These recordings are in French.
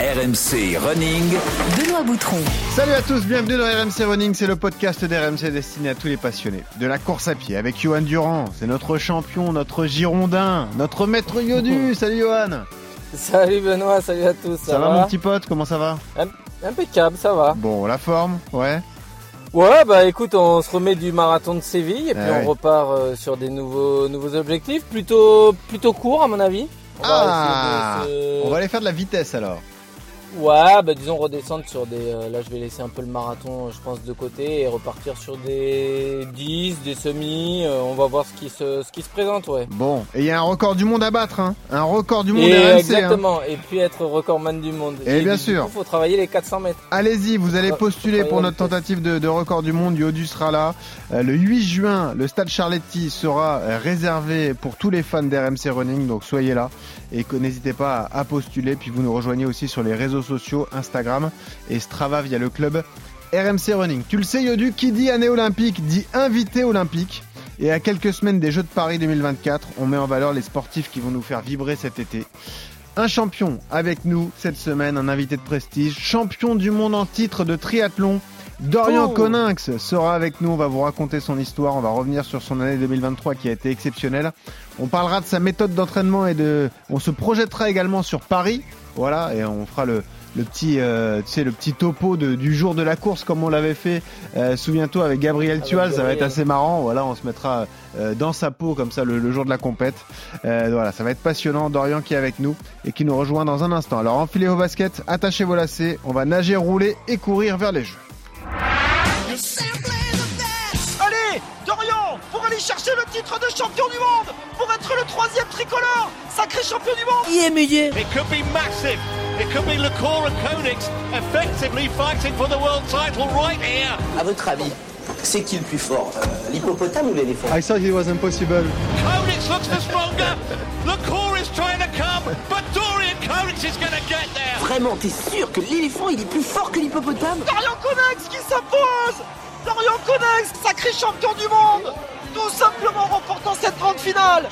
RMC Running. Benoît Boutron. Salut à tous, bienvenue dans RMC Running, c'est le podcast d'RMC destiné à tous les passionnés de la course à pied avec Johan Durand, c'est notre champion, notre girondin, notre maître Yodu. Salut Johan. Salut Benoît, salut à tous. Ça, va, mon petit pote, comment ça va? Impeccable, ça va. Bon, la forme, ouais. Ouais, bah écoute, on se remet du marathon de Séville et puis Ah on repart euh, sur des nouveaux nouveaux objectifs, plutôt plutôt courts à mon avis. On Ah, se- on va aller faire de la vitesse alors. Ouais, bah disons redescendre sur des. euh, là, je vais laisser un peu le marathon, je pense, de côté et repartir sur des 10, des semis. euh, on va voir ce qui se ce qui se présente, ouais. Bon, et il y a un record du monde à battre, hein. un record du monde Et RMC. hein. exactement, et puis être recordman du monde. Et bien sûr. coup, faut travailler les 400 mètres. Allez-y, vous allez postuler pour notre tentative de, de record du monde. Yodu sera là. Euh, le 8 juin, le stade Charletti sera euh, réservé pour tous les fans d'RMC Running, donc soyez là et que n'hésitez pas à, postuler. Puis vous nous rejoignez aussi sur les réseaux sociaux, Instagram et Strava via le club RMC Running. Tu le sais, Yodu, qui dit année olympique dit invité olympique. Et à quelques semaines des Jeux de Paris 2024, on met en valeur les sportifs qui vont nous faire vibrer cet été. Un champion avec nous cette semaine, un invité de prestige, champion du monde en titre de triathlon. Dorian Oh. Coninx sera avec nous, on va vous raconter son histoire, on va revenir sur son année 2023 qui a été exceptionnelle. On parlera de sa méthode d'entraînement et de on se projettera également sur Paris. Voilà, et on fera le le petit euh, tu sais le petit topo de- du jour de la course comme on l'avait fait euh, souviens-toi avec Gabriel Tual, ça va être assez marrant. Voilà, on se mettra euh, dans sa peau comme ça le, le jour de la compète. Euh, voilà, ça va être passionnant. Dorian qui est avec nous et qui nous rejoint dans un instant. Alors enfilez vos baskets, attachez vos lacets, on va nager, rouler et courir vers les jeux. Titre de champion du monde, pour être le troisième tricolore, sacré champion du monde. It could be massive. It could be Lacora Koenigs effectively fighting for the world title right here. À votre avis, c'est qui le plus fort euh, L'hippopotame ou l'éléphant I thought it was impossible. Koenigs looks the stronger. Lacora is trying to come, but Dorian Koenigs is going to get there. Vraiment, t'es sûr que l'éléphant il est plus fort que l'hippopotame? Dorian Conex qui s'impose. Dorian Conex, sacré champion du monde, tout simplement remportant cette grande finale.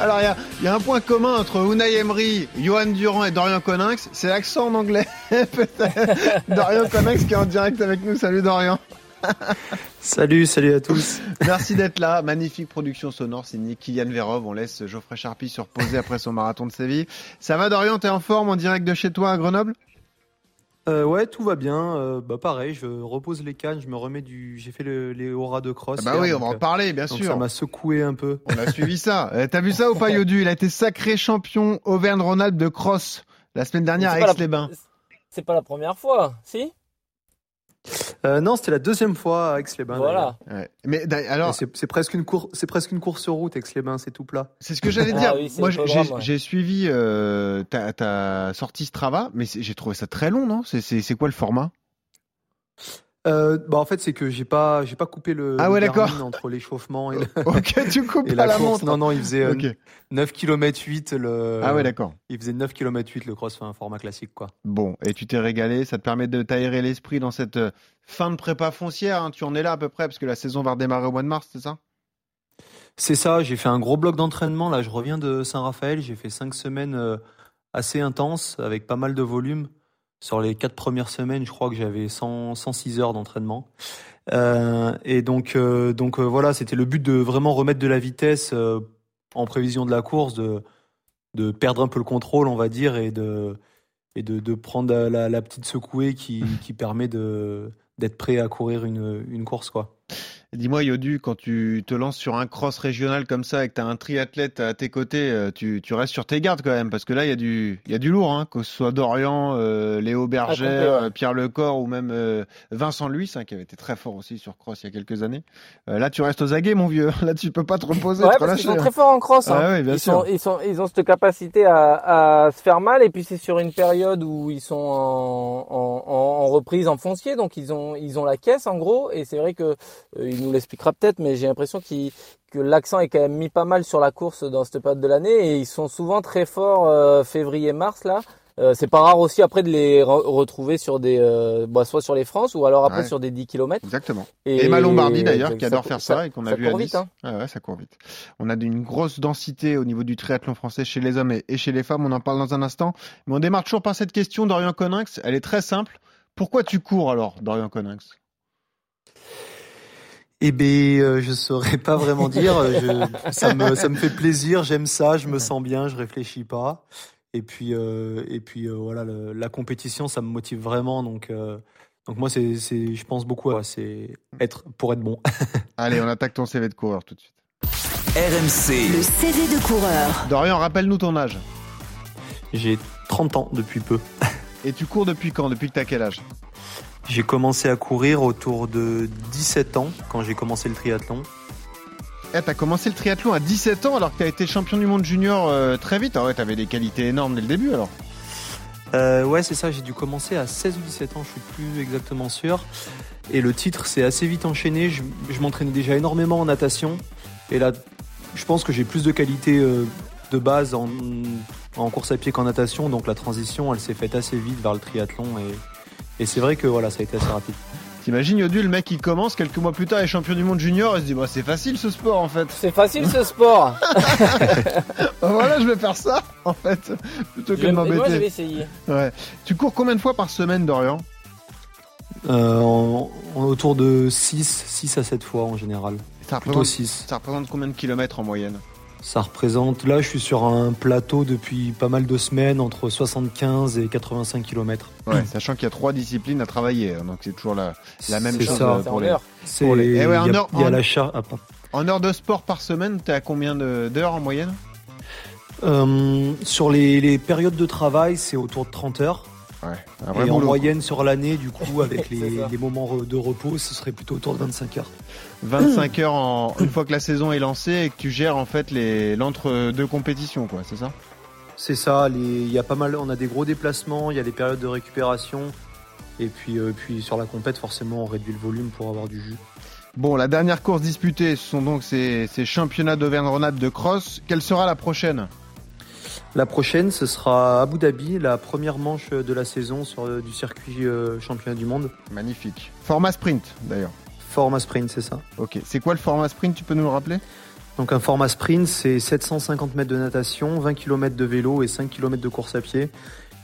Alors il y a, il y a un point commun entre Unai Emery, Johan Durand et Dorian Coninx, c'est l'accent en anglais. Dorian Coninx qui est en direct avec nous. Salut Dorian. Salut, salut à tous. Merci d'être là. Magnifique production sonore signée Kylian Verov. On laisse Geoffrey Charpie se reposer après son marathon de Séville. Ça va Dorian, t'es en forme en direct de chez toi à Grenoble? Euh, ouais, tout va bien. Euh, bah pareil, je repose les cannes, je me remets du. J'ai fait le- les auras de cross. Ah Bah hier, oui, on va en euh, parler, bien donc sûr. ça m'a secoué un peu. On a suivi ça. Euh, T'as vu ça ou pas Yodu? Il a été sacré champion Auvergne-Rhône-Alpes de cross la semaine dernière à la- Aix-les-Bains. C'est pas la première fois, si? Euh, non, c'était la deuxième fois à Aix-les-Bains. Voilà. Ouais. Mais alors, C'est presque une course, c'est presque une course sur route Aix-les-bains, c'est tout plat. C'est ce que j'allais Ah dire. oui, c'est Moi, j'ai ouais. suivi euh, ta, ta sortie Strava, mais j'ai trouvé ça très long, non? C'est quoi le format? Euh, bah en fait, c'est que j'ai pas, j'ai pas coupé le. Ah ouais, d'accord. Entre l'échauffement et, le- Ok, tu coupes et pas la, la montre. Non, non, il faisait euh, Ok. 9 km 8 le. Ah ouais, d'accord. Il faisait 9 km 8 le cross, un format classique quoi. Bon, et tu t'es régalé, ça te permet de t'aérer l'esprit dans cette euh, fin de prépa foncière. hein. Tu en es là à peu près, parce que la saison va redémarrer au mois de mars, c'est ça? C'est ça, j'ai fait un gros bloc d'entraînement. Là, je reviens de Saint-Raphaël. J'ai fait cinq semaines euh, assez intenses avec pas mal de volume. Sur les quatre premières semaines, je crois que j'avais 100, 106 heures d'entraînement. Euh, et donc, euh, donc euh, voilà, c'était le but de vraiment remettre de la vitesse en prévision de la course, de, de perdre un peu le contrôle, on va dire, et de, et de, de prendre la, la petite secouée qui, qui permet de d'être prêt à courir une, une course, quoi. Dis-moi, Yodu, quand tu te lances sur un cross régional comme ça et que tu as un triathlète à tes côtés, euh, tu, tu restes sur tes gardes quand même, parce que là, il y, a du- il y a du lourd, hein, que ce soit Dorian, euh, Léo Berger, ouais. euh, Pierre Lecor ou même euh, Vincent Luis, hein, qui avait été très fort aussi sur cross il y a quelques années. Euh, là, tu restes aux aguets, mon vieux. Là, tu peux pas te reposer, Ouais, te parce qu'ils relâcher. sont très forts en cross. hein. Ah ouais, bien ils, sûr. sont, ils, sont, ils ont cette capacité à, à se faire mal et puis c'est sur une période où ils sont en, en, en- en reprise en foncier, donc ils ont, ils ont la caisse en gros et c'est vrai que euh, il nous l'expliquera peut-être, mais j'ai l'impression que l'accent est quand même mis pas mal sur la course dans cette période de l'année et ils sont souvent très forts euh, février-mars là. Euh, c'est pas rare aussi après de les re- retrouver sur des, euh, bah, soit sur les France ou alors après Ouais. sur des 10 km. Exactement. Et Emma Lombardi d'ailleurs qui adore faire ça, et qu'on a ça vu à court Nice. vite, hein. Ouais, ça court vite. On a une grosse densité au niveau du triathlon français chez les hommes et, et chez les femmes. On en parle dans un instant. Mais on démarre toujours par cette question d'Orient Coninx. Elle est très simple. Pourquoi tu cours alors, Dorian Coninx? Eh ben, euh, je saurais pas vraiment dire. euh, Je, ça me, ça me fait plaisir. J'aime ça. Je me sens bien. Je réfléchis pas. Et puis, euh, et puis euh, voilà, le- la compétition, ça me motive vraiment. Donc, euh, donc moi, c'est, c'est, je pense beaucoup à, c'est être pour être bon. Allez, on attaque ton CV de coureur tout de suite. RMC, Le CV de coureur. Dorian, rappelle-nous ton âge. J'ai 30 ans depuis peu. Et tu cours depuis quand Depuis que t'as quel âge? J'ai commencé à courir autour de 17 ans quand j'ai commencé le triathlon. Eh, t'as commencé le triathlon à 17 ans alors que t'as été champion du monde junior euh, très vite. Ah ouais, t'avais des qualités énormes dès le début alors. Euh, ouais, c'est ça, j'ai dû commencer à 16 ou 17 ans, je suis plus exactement sûr. Et le titre s'est assez vite enchaîné. Je, je m'entraînais déjà énormément en natation. Et là, je pense que j'ai plus de qualité euh, de base en, en course à pied qu'en natation. Donc la transition, elle s'est faite assez vite vers le triathlon. Et, et c'est vrai que voilà, ça a été assez rapide. T'imagines Yodu, le mec il commence, quelques mois plus tard est champion du monde junior, il se dit bah c'est facile ce sport en fait. C'est facile ce sport. Voilà, je vais faire ça en fait, plutôt que Je- de moi, je vais m'embêter. essayer. Ouais. Tu cours combien de fois par semaine Dorian? Euh, en, en autour de 6, 6 à 7 fois en général. ça Plutôt représente, 6. ça représente combien de kilomètres en moyenne? Ça représente, là je suis sur un plateau depuis pas mal de semaines, entre 75 et 85 km. Ouais, sachant qu'il y a trois disciplines à travailler, hein, donc c'est toujours la, la même chose ça. C'est pour les. Pour les- il Eh ouais, en y a, heure- il y a en- l'achat. ah. En heures de sport par semaine, t'es à combien d'heures en moyenne? Euh, sur les, les périodes de travail, c'est autour de 30 heures. Ouais, et en moyenne sur l'année, du coup, avec les, moments de repos, ce serait plutôt autour de 25 heures. Quoi. 25 heures en, une fois que la saison est lancée et que tu gères en fait les l'entre deux compétitions, quoi, c'est ça? C'est ça, il y a pas mal, on a des gros déplacements, il y a des périodes de récupération. Et puis, euh, puis sur la compète, forcément, on réduit le volume pour avoir du jus. Bon, la dernière course disputée, ce sont donc ces, ces championnats d'Auvergne-Rhône-Alpes de cross. Quelle sera la prochaine? La prochaine, ce sera Abu Dhabi, la première manche de la saison sur euh, du circuit euh, championnat du monde. Magnifique. Format sprint, d'ailleurs. Format sprint, c'est ça. Ok. C'est quoi le format sprint Tu peux nous le rappeler? Donc un format sprint, c'est 750 mètres de natation, 20 km de vélo et 5 km de course à pied.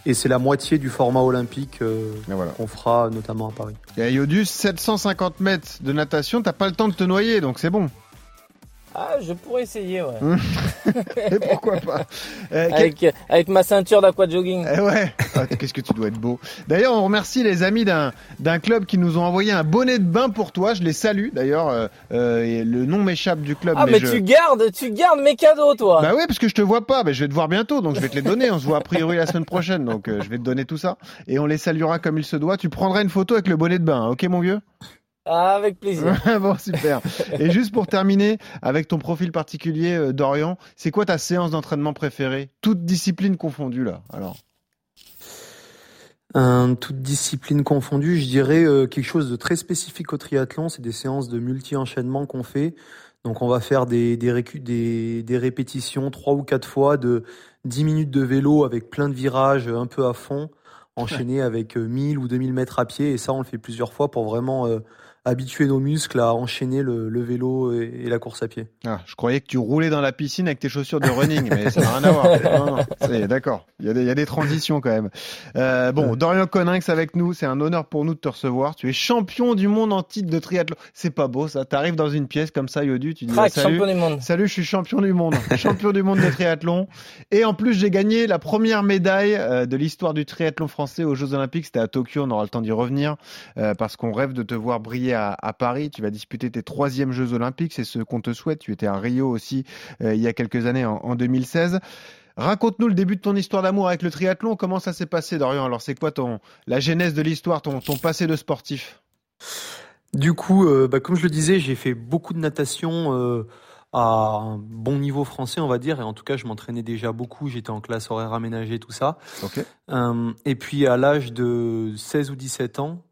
Et c'est la moitié du format olympique euh, voilà. qu'on fera notamment à Paris. Et à Iodus, 750 mètres de natation, t'as pas le temps de te noyer, donc c'est bon. Ah, je pourrais essayer, ouais. Et pourquoi pas Euh, quel- Avec, avec ma ceinture d'aquajogging. Eh ouais, Ah, qu'est-ce que tu dois être beau. D'ailleurs, on remercie les amis d'un d'un club qui nous ont envoyé un bonnet de bain pour toi. Je les salue. D'ailleurs, euh, euh, le nom m'échappe du club. Ah, mais, je... tu gardes, tu gardes mes cadeaux, toi. Bah ouais, parce que je te vois pas. Bah, je vais te voir bientôt, donc je vais te les donner. On se voit a priori la semaine prochaine, donc euh, je vais te donner tout ça et on les saluera comme il se doit. Tu prendras une photo avec le bonnet de bain, hein, ok mon vieux? Avec plaisir. Bon, super. Et juste pour terminer, avec ton profil particulier, euh, Dorian, c'est quoi ta séance d'entraînement préférée? Toute discipline confondue là. Alors. Un, toute discipline confondue, je dirais euh, quelque chose de très spécifique au triathlon, c'est des séances de multi-enchaînement qu'on fait. Donc on va faire des, des, récu- des, des répétitions trois ou quatre fois de 10 minutes de vélo avec plein de virages un peu à fond, enchaîné avec euh, 1000 ou 2000 mètres à pied. Et ça, on le fait plusieurs fois pour vraiment euh, habituer nos muscles à enchaîner le, le vélo et, et la course à pied. Ah, je croyais que tu roulais dans la piscine avec tes chaussures de running, mais ça n'a rien à voir. D'accord. Il y, a des, il y a des transitions quand même. Euh, bon, Dorian Coninx avec nous, c'est un honneur pour nous de te recevoir. Tu es champion du monde en titre de triathlon. C'est pas beau ça. T'arrives dans une pièce comme ça, Yodu, tu dis Crac, salut. champion du monde. Salut, je suis champion du monde, champion du monde de triathlon. Et en plus, j'ai gagné la première médaille euh, de l'histoire du triathlon français aux Jeux Olympiques. C'était à Tokyo, on aura le temps d'y revenir euh, parce qu'on rêve de te voir briller à, à Paris. Tu vas disputer tes troisièmes Jeux Olympiques, c'est ce qu'on te souhaite. Tu étais à Rio aussi euh, il y a quelques années, en, en 2016. Raconte-nous le début de ton histoire d'amour avec le triathlon. Comment ça s'est passé, Dorian? Alors, c'est quoi ton la genèse de l'histoire, ton, ton passé de sportif? Du coup, euh, bah, comme je le disais, j'ai fait beaucoup de natation euh, à un bon niveau français, on va dire. Et en tout cas, je m'entraînais déjà beaucoup. J'étais en classe horaire aménagée, tout ça. Ok. Euh, et puis, à l'âge de 16 ou 17 ans,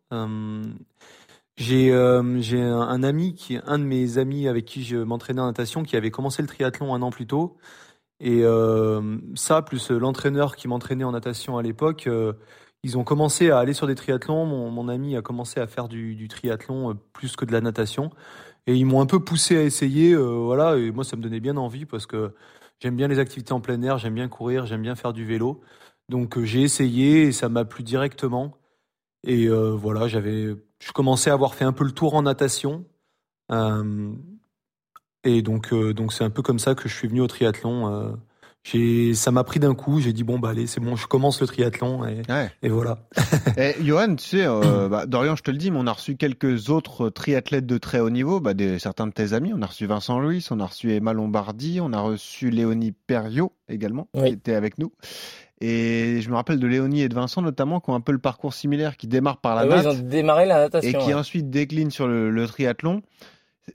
j'ai euh, un, ami, qui, un de mes amis avec qui je m'entraînais en natation, qui avait commencé le triathlon un an plus tôt. Et euh, ça, plus l'entraîneur qui m'entraînait en natation à l'époque, euh, ils ont commencé à aller sur des triathlons. Mon, ami a commencé à faire du, du triathlon euh, plus que de la natation. Et ils m'ont un peu poussé à essayer. euh, voilà, et moi, ça me donnait bien envie parce que j'aime bien les activités en plein air, j'aime bien courir, j'aime bien faire du vélo. Donc euh, j'ai essayé et ça m'a plu directement. Et euh, voilà, j'avais, je commençais à avoir fait un peu le tour en natation. Euh, et donc, euh, donc c'est un peu comme ça que je suis venu au triathlon. euh. j'ai, ça m'a pris d'un coup. J'ai dit bon bah allez, c'est bon, je commence le triathlon et, Ouais. et voilà. Et Johan, tu sais, euh, bah, Dorian, je te le dis, mais on a reçu quelques autres triathlètes de très haut niveau, bah, des, certains de tes amis. On a reçu Vincent Louis, on a reçu Emma Lombardi, on a reçu Léonie Perriot également, Oui. qui était avec nous. Et je me rappelle de Léonie et de Vincent notamment, qui ont un peu le parcours similaire, qui démarrent par la Ah oui, natte ils ont démarré la et natation. qui ouais. ensuite déclinent sur le, le triathlon.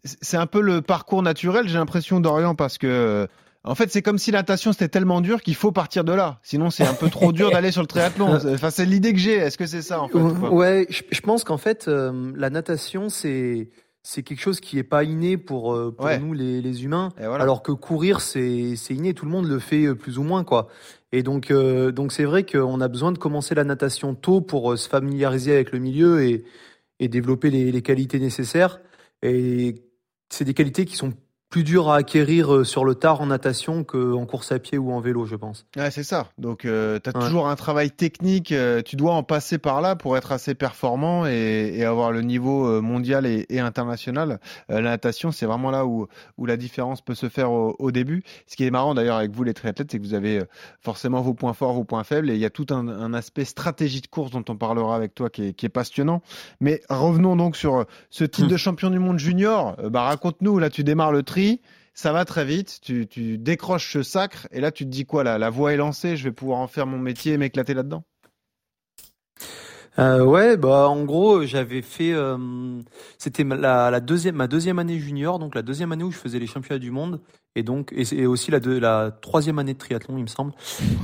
C'est- un peu le parcours naturel, j'ai l'impression, Dorian, parce que euh, en fait, c'est comme si la natation c'était tellement dur qu'il faut partir de là. Sinon, c'est un peu trop dur d'aller sur le triathlon. Enfin, c'est l'idée que j'ai. Est-ce que c'est ça en fait Ouais, je, pense qu'en fait, euh, la natation, c'est c'est quelque chose qui est pas inné pour euh, pour Ouais. nous les, les humains, Et voilà. alors que courir, c'est c'est inné. Tout le monde le fait plus ou moins, quoi. Et donc euh, donc c'est vrai qu'on a besoin de commencer la natation tôt pour euh, se familiariser avec le milieu et développer les qualités nécessaires. Et c'est des qualités qui sont plus dures à acquérir euh, sur le tard en natation qu'en course à pied ou en vélo, je pense. Ouais, c'est ça. Donc, euh, tu as Ouais. toujours un travail technique. euh, tu dois en passer par là pour être assez performant et, et avoir le niveau euh, mondial et, et international. Euh, la natation, c'est vraiment là où, où la différence peut se faire au, au début. Ce qui est marrant d'ailleurs avec vous, les triathlètes, c'est que vous avez forcément vos points forts, vos points faibles. Et il y a tout un, un aspect stratégie de course dont on parlera avec toi qui est, qui est passionnant. Mais revenons donc sur ce titre de champion du monde junior. Bah, raconte-nous, là, tu démarres le tri. Ça va très vite, tu, décroches ce sacre et là tu te dis quoi là? La voie est lancée, je vais pouvoir en faire mon métier et m'éclater là-dedans? Euh, ouais, bah en gros, j'avais fait, euh, c'était la, deuxième, ma deuxième année junior, donc la deuxième année où je faisais les championnats du monde, et donc et, et aussi la, deux- la troisième année de triathlon, il me semble.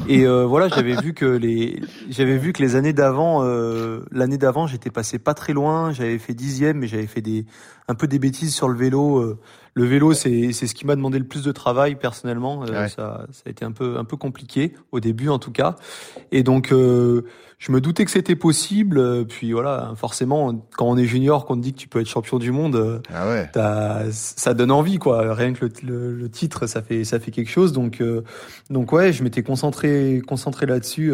Et euh, voilà, j'avais vu que les, j'avais vu que les années d'avant, euh, l'année d'avant, j'étais passé pas très loin, j'avais fait dixième, mais j'avais fait des, un peu des bêtises sur le vélo. Le vélo, c'est, c'est ce qui m'a demandé le plus de travail personnellement. Euh, Ouais. ça, ça a été un peu, un peu compliqué au début en tout cas. Et donc, euh, je me doutais que c'était possible. euh, Puis voilà, forcément, quand on est junior, qu'on te dit que tu peux être champion du monde, euh, Ah ouais. ça donne envie, quoi. Rien que le, le- le titre, ça fait, ça fait quelque chose. Donc, euh, donc ouais, je m'étais concentré, concentré là-dessus.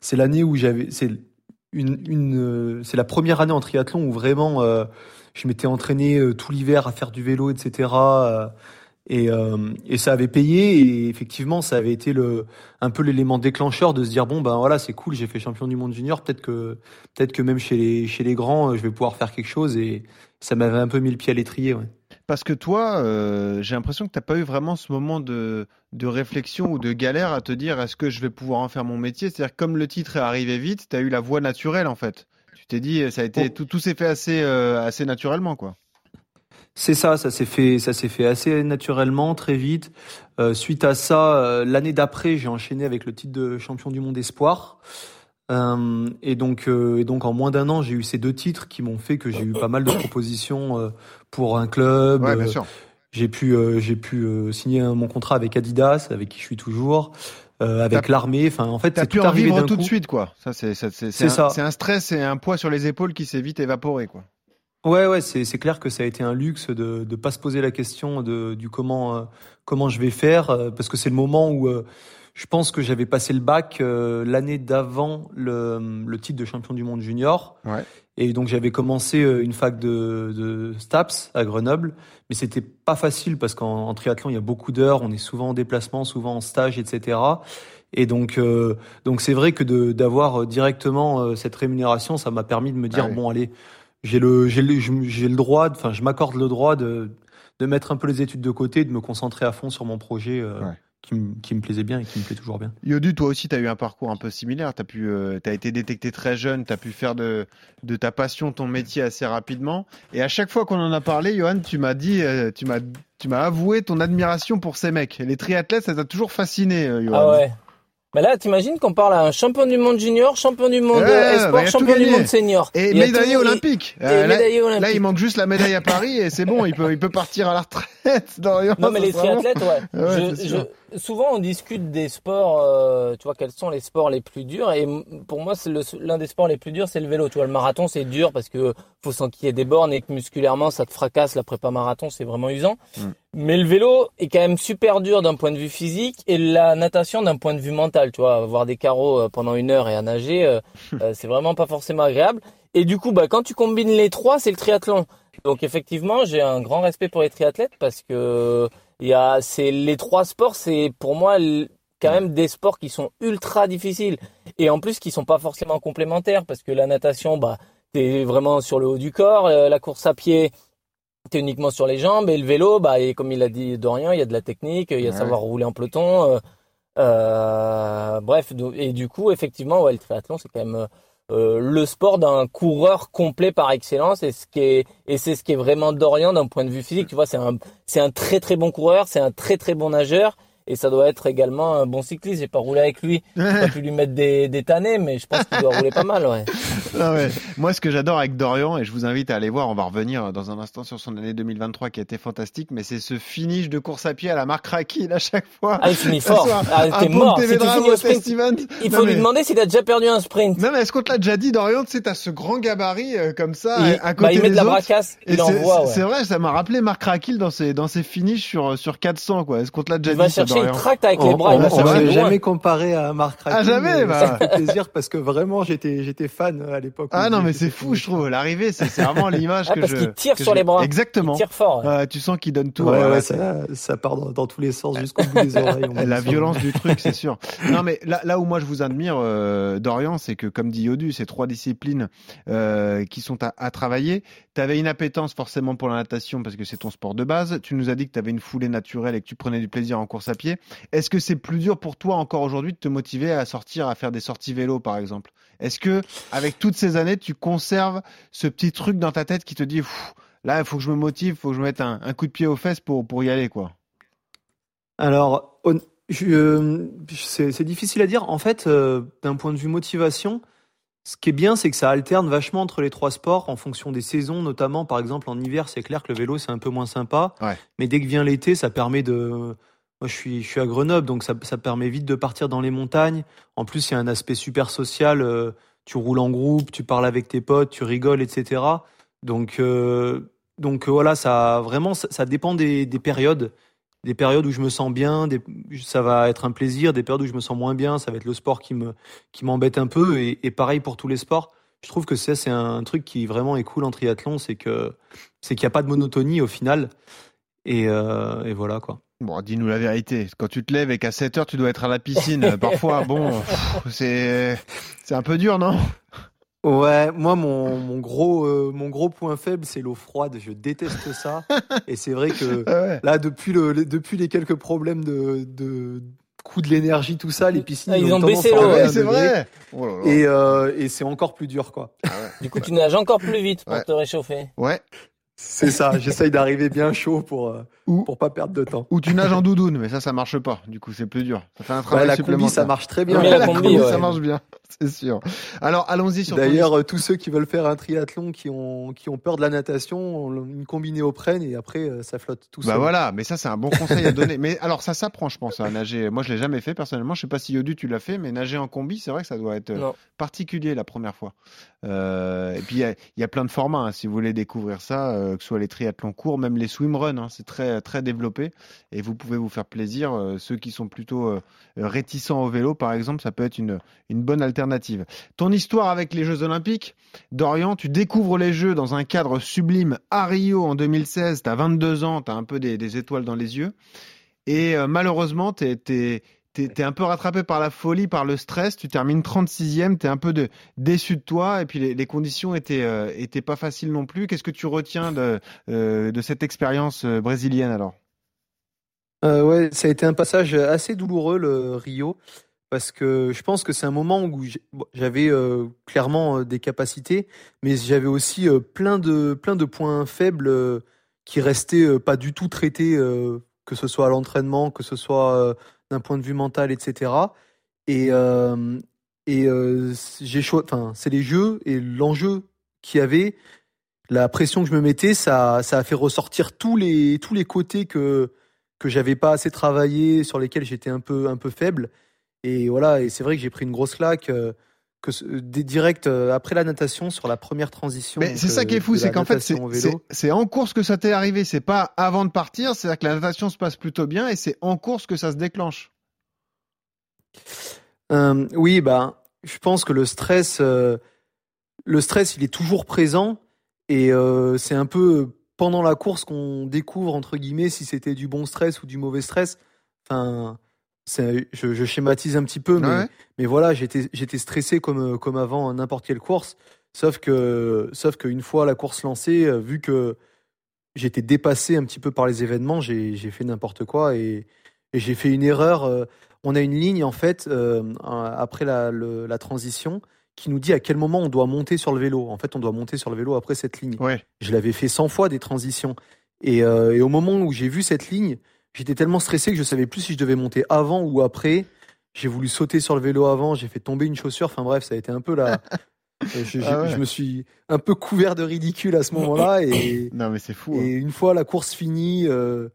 C'est l'année où j'avais, c'est une, une, euh, c'est la première année en triathlon où vraiment, euh, je m'étais entraîné euh, tout l'hiver à faire du vélo, etc. et, et ça avait payé et effectivement ça avait été le un peu l'élément déclencheur de se dire bon ben voilà c'est cool j'ai fait champion du monde junior peut-être que peut-être que même chez les chez les grands je vais pouvoir faire quelque chose et ça m'avait un peu mis le pied à l'étrier ouais. Parce que toi, euh, j'ai l'impression que t'as pas eu vraiment ce moment de, de réflexion ou de galère à te dire est-ce que je vais pouvoir en faire mon métier? C'est-à-dire comme le titre est arrivé vite, t'as eu la voie naturelle en fait. Tu t'es dit ça a été Oh. tout, tout s'est fait assez euh, assez naturellement quoi. C'est ça, ça s'est fait, ça s'est fait assez naturellement, très vite. Euh, suite à ça, l'année d'après, j'ai enchaîné avec le titre de champion du monde espoir. Euh, et donc, euh, et donc en moins d'un an, j'ai eu ces deux titres qui m'ont fait que j'ai eu pas mal de propositions euh, pour un club. Ouais, bien sûr. J'ai pu, j'ai pu signer mon contrat avec Adidas, avec qui je suis toujours, avec l'armée. Enfin, en fait, c'est pu tout en arrivé vivre tout coup. de suite quoi. Ça c'est c'est ça. c'est un stress et un poids sur les épaules qui s'est vite évaporé quoi. Ouais, ouais, c'est c'est clair que ça a été un luxe de de pas se poser la question de du comment comment je vais faire parce que c'est le moment où je pense que j'avais passé le bac euh, l'année d'avant le le titre de champion du monde junior. Ouais. Et donc j'avais commencé euh, une fac de de Staps à Grenoble, mais c'était pas facile parce qu'en en triathlon il y a beaucoup d'heures, on est souvent en déplacement, souvent en stage, etc. Et donc, euh, donc c'est vrai que d'avoir euh, directement euh, cette rémunération, ça m'a permis de me dire Ah oui. bon allez, j'ai le j'ai le le droit, enfin je m'accorde le droit de de mettre un peu les études de côté, de me concentrer à fond sur mon projet euh, Ouais. Qui me qui me plaisait bien et qui me plaît toujours bien. Yodu, toi aussi, tu as eu un parcours un peu similaire. Tu as, pu, euh, t'as été détecté très jeune, tu as pu faire de, de ta passion ton métier assez rapidement. Et à chaque fois qu'on en a parlé, Johan, tu m'as dit, euh, tu m'as, tu m'as avoué ton admiration pour ces mecs. Les triathlètes, ça t'a toujours fasciné, euh, Johan. Ah ouais. Mais là, t'imagines qu'on parle à un champion du monde junior, champion du monde Ouais, euh, bah, champion du monde senior. Et Il médaillé tout- olympique. et Euh, là, médaillé là, olympique. il manque juste la médaille à Paris et c'est bon, il peut, il peut partir à la retraite. Non, mais les bon. triathlètes, ouais. Ouais, Je- je- souvent, on discute des sports, euh, tu vois, quels sont les sports les plus durs. Et pour moi, l'un des sports les plus durs, c'est le vélo. Tu vois, le marathon, c'est dur parce que faut s'enquiller des bornes et que musculairement, ça te fracasse. La prépa marathon, c'est vraiment usant. Mm. Mais le vélo est quand même super dur d'un point de vue physique et la natation d'un point de vue mental. Tu vois, avoir des carreaux euh, pendant une heure et à nager, euh, euh, c'est vraiment pas forcément agréable. Et du coup, bah, quand tu combines les trois, c'est le triathlon. Donc effectivement, j'ai un grand respect pour les triathlètes parce que il y a, c'est les trois sports, c'est pour moi quand même des sports qui sont ultra difficiles et en plus qui sont pas forcément complémentaires parce que la natation, bah, t'es vraiment sur le haut du corps, euh, la course à pied, t'es uniquement sur les jambes et le vélo, bah, et comme il a dit Dorian, il y a de la technique, il y a Ouais. savoir rouler en peloton, euh, euh, bref, et du coup, effectivement, ouais, le triathlon, c'est quand même euh, le sport d'un coureur complet par excellence et ce qui est et c'est ce qui est vraiment Dorian d'un point de vue physique tu vois c'est un c'est un très très bon coureur c'est un très très bon nageur et ça doit être également un bon cycliste j'ai pas roulé avec lui j'ai pas pu lui mettre des des tannés mais je pense qu'il doit rouler pas mal ouais Ah ouais. Moi, ce que j'adore avec Dorian, et je vous invite à aller voir, on va revenir dans un instant sur son année 2023 qui a été fantastique, mais c'est ce finish de course à pied à la marque Raki à chaque fois. ah il finit fort Soir, ah, t'es mort si tu finis au sprint il Non, faut lui mais- demander s'il a déjà perdu un sprint Non, mais est-ce qu'on te l'a déjà dit, Dorian, tu sais, t'as ce grand gabarit euh, comme ça, il, à bah, côté il met de des la autres. bracasse c'est- ouais. Vrai, ça m'a rappelé Marc Rakil dans ses, dans ses finishes sur, sur 400, quoi. Est-ce qu'on te l'a déjà dit, ça, chercher il tracte avec On- les bras on- on on jamais comparé à Marc Ah, jamais, mais bah. Ça fait plaisir parce que vraiment j'étais j'étais fan à l'époque. Ah non, mais c'est ce fou, je trouve. L'arrivée, c'est vraiment l'image Ah, que parce je. qu'il tire sur je- les bras. Exactement. il tire fort ouais. Tu sens qu'il donne tout. Ouais, ouais, ça, ça part dans, dans tous les sens jusqu'au bout des oreilles. La violence du truc, c'est sûr. Non, mais là, là où moi je vous admire, euh, Dorian, c'est que comme dit Yodu, c'est trois disciplines euh, qui sont à, à travailler. Tu avais une appétence forcément pour la natation parce que c'est ton sport de base. Tu nous as dit que tu avais une foulée naturelle et que tu prenais du plaisir en course à pied. Est-ce que c'est plus dur pour toi encore aujourd'hui de te motiver à sortir, à faire des sorties vélo par exemple? Est-ce que avec toutes ces années, tu conserves ce petit truc dans ta tête qui te dit là, il faut que je me motive, il faut que je me mette un, coup de pied aux fesses pour, pour y aller quoi? Alors, euh, c'est c'est difficile à dire. En fait, euh, d'un point de vue motivation, ce qui est bien, c'est que ça alterne vachement entre les trois sports en fonction des saisons, notamment. Par exemple, en hiver, c'est clair que le vélo, c'est un peu moins sympa. Ouais. Mais dès que vient l'été, ça permet de. Moi, je suis, je suis à Grenoble, donc ça, ça permet vite de partir dans les montagnes. En plus, il y a un aspect super social. euh, tu roules en groupe, tu parles avec tes potes, tu rigoles, etc. Donc, euh, donc euh, voilà, ça vraiment, ça, ça dépend des, des périodes. Des périodes où je me sens bien, des, ça va être un plaisir. Des périodes où je me sens moins bien, ça va être le sport qui me qui m'embête un peu. Et, et pareil pour tous les sports. Je trouve que ça, c'est un truc qui vraiment est cool en triathlon, c'est que c'est qu'il n'y a pas de monotonie au final. Et, euh, et voilà quoi. Bon, dis-nous la vérité. Quand tu te lèves et qu'à 7 heures, tu dois être à la piscine, parfois, bon, c'est c'est un peu dur, non? Ouais, moi mon, mon gros euh, mon gros point faible c'est l'eau froide. Je déteste ça. et c'est vrai que Ah ouais. là depuis le les- depuis les quelques problèmes de de coût de l'énergie tout ça, les piscines Ah, ils ont baissé à l'eau, Ah ouais, c'est vrai. Oh là là. Et euh, et c'est encore plus dur quoi. du coup tu nages encore plus vite pour Ouais. te réchauffer Ouais. C'est ça. J'essaye d'arriver bien chaud pour euh, Ou- pour pas perdre de temps. Ou tu nages en doudoune, mais ça, ça marche pas. Du coup, c'est plus dur. Ça fait un Ouais, travail la combi ça marche très bien. Oui, la combi, combi, ouais. ça marche bien, c'est sûr. Alors, allons-y sur D'ailleurs, euh, tous ceux qui veulent faire un triathlon, qui ont, qui ont peur de la natation, une combi néoprène et après, euh, ça flotte tout Bah seul. voilà, mais ça c'est un bon conseil à donner. Mais alors ça s'apprend, je pense, à nager. Moi, je l'ai jamais fait personnellement. Je sais pas si Yodu tu l'as fait, mais nager en combi, c'est vrai que ça doit être euh, non particulier la première fois. Euh, et puis il y a, il y a plein de formats. hein, si vous voulez découvrir ça, euh, que ce soit les triathlons courts, même les swimruns, hein, c'est très très développé. Et vous pouvez vous faire plaisir. Euh, ceux qui sont plutôt euh, réticents au vélo, par exemple, ça peut être une bonne alternative. Ton histoire avec les Jeux Olympiques, Dorian, tu découvres les Jeux dans un cadre sublime à Rio en 2016. Tu as 22 ans, tu as un peu des, étoiles dans les yeux. Et euh, malheureusement, tu es, un peu rattrapé par la folie, par le stress. Tu termines 36e, tu es un peu déçu de toi. Et puis les, conditions euh, étaient pas faciles non plus. Qu'est-ce que tu retiens de, euh, cette expérience euh, brésilienne alors? Ouais, ça a été un passage assez douloureux, le Rio, parce que je pense que c'est un moment où j'avais clairement des capacités, mais j'avais aussi plein de, points faibles euh, qui restaient pas du tout traités, que ce soit à l'entraînement, que ce soit d'un point de vue mental, etc. Et, euh, et euh, enfin, c'est les jeux et l'enjeu qu'il y avait, la pression que je me mettais, ça, ça a fait ressortir tous les, tous les côtés que, que j'avais pas assez travaillé, sur lesquels j'étais un peu, un peu faible. Et voilà, et c'est vrai que j'ai pris une grosse claque. Euh, que direct après la natation sur la première transition. Mais c'est ça qui est fou, c'est qu'en fait c'est en course que ça t'est arrivé, c'est pas avant de partir, c'est-à-dire que la natation se passe plutôt bien et c'est en course que ça se déclenche. Euh, oui, bah, je pense que le stress, euh, le stress, il est toujours présent et euh, c'est un peu pendant la course qu'on découvre entre guillemets si c'était du bon stress ou du mauvais stress. Enfin, je, je, schématise un petit peu, mais, mais voilà, j'étais stressé comme comme avant n'importe quelle course, sauf que sauf qu'une fois la course lancée, vu que j'étais dépassé un petit peu par les événements, j'ai fait n'importe quoi et, et j'ai fait une erreur on a une ligne en fait euh, après la, transition qui nous dit à quel moment on doit monter sur le vélo. En fait, on doit monter sur le vélo après cette ligne. Je l'avais fait 100 fois des transitions. Euh, et, au moment où j'ai vu cette ligne, j'étais tellement stressé que je savais plus si je devais monter avant ou après. J'ai voulu sauter sur le vélo avant, j'ai fait tomber une chaussure. Enfin bref, ça a été un peu la. je, ah je, me suis un peu couvert de ridicule à ce moment-là. Et, non, mais c'est fou. Et hein. une fois la course finie, euh,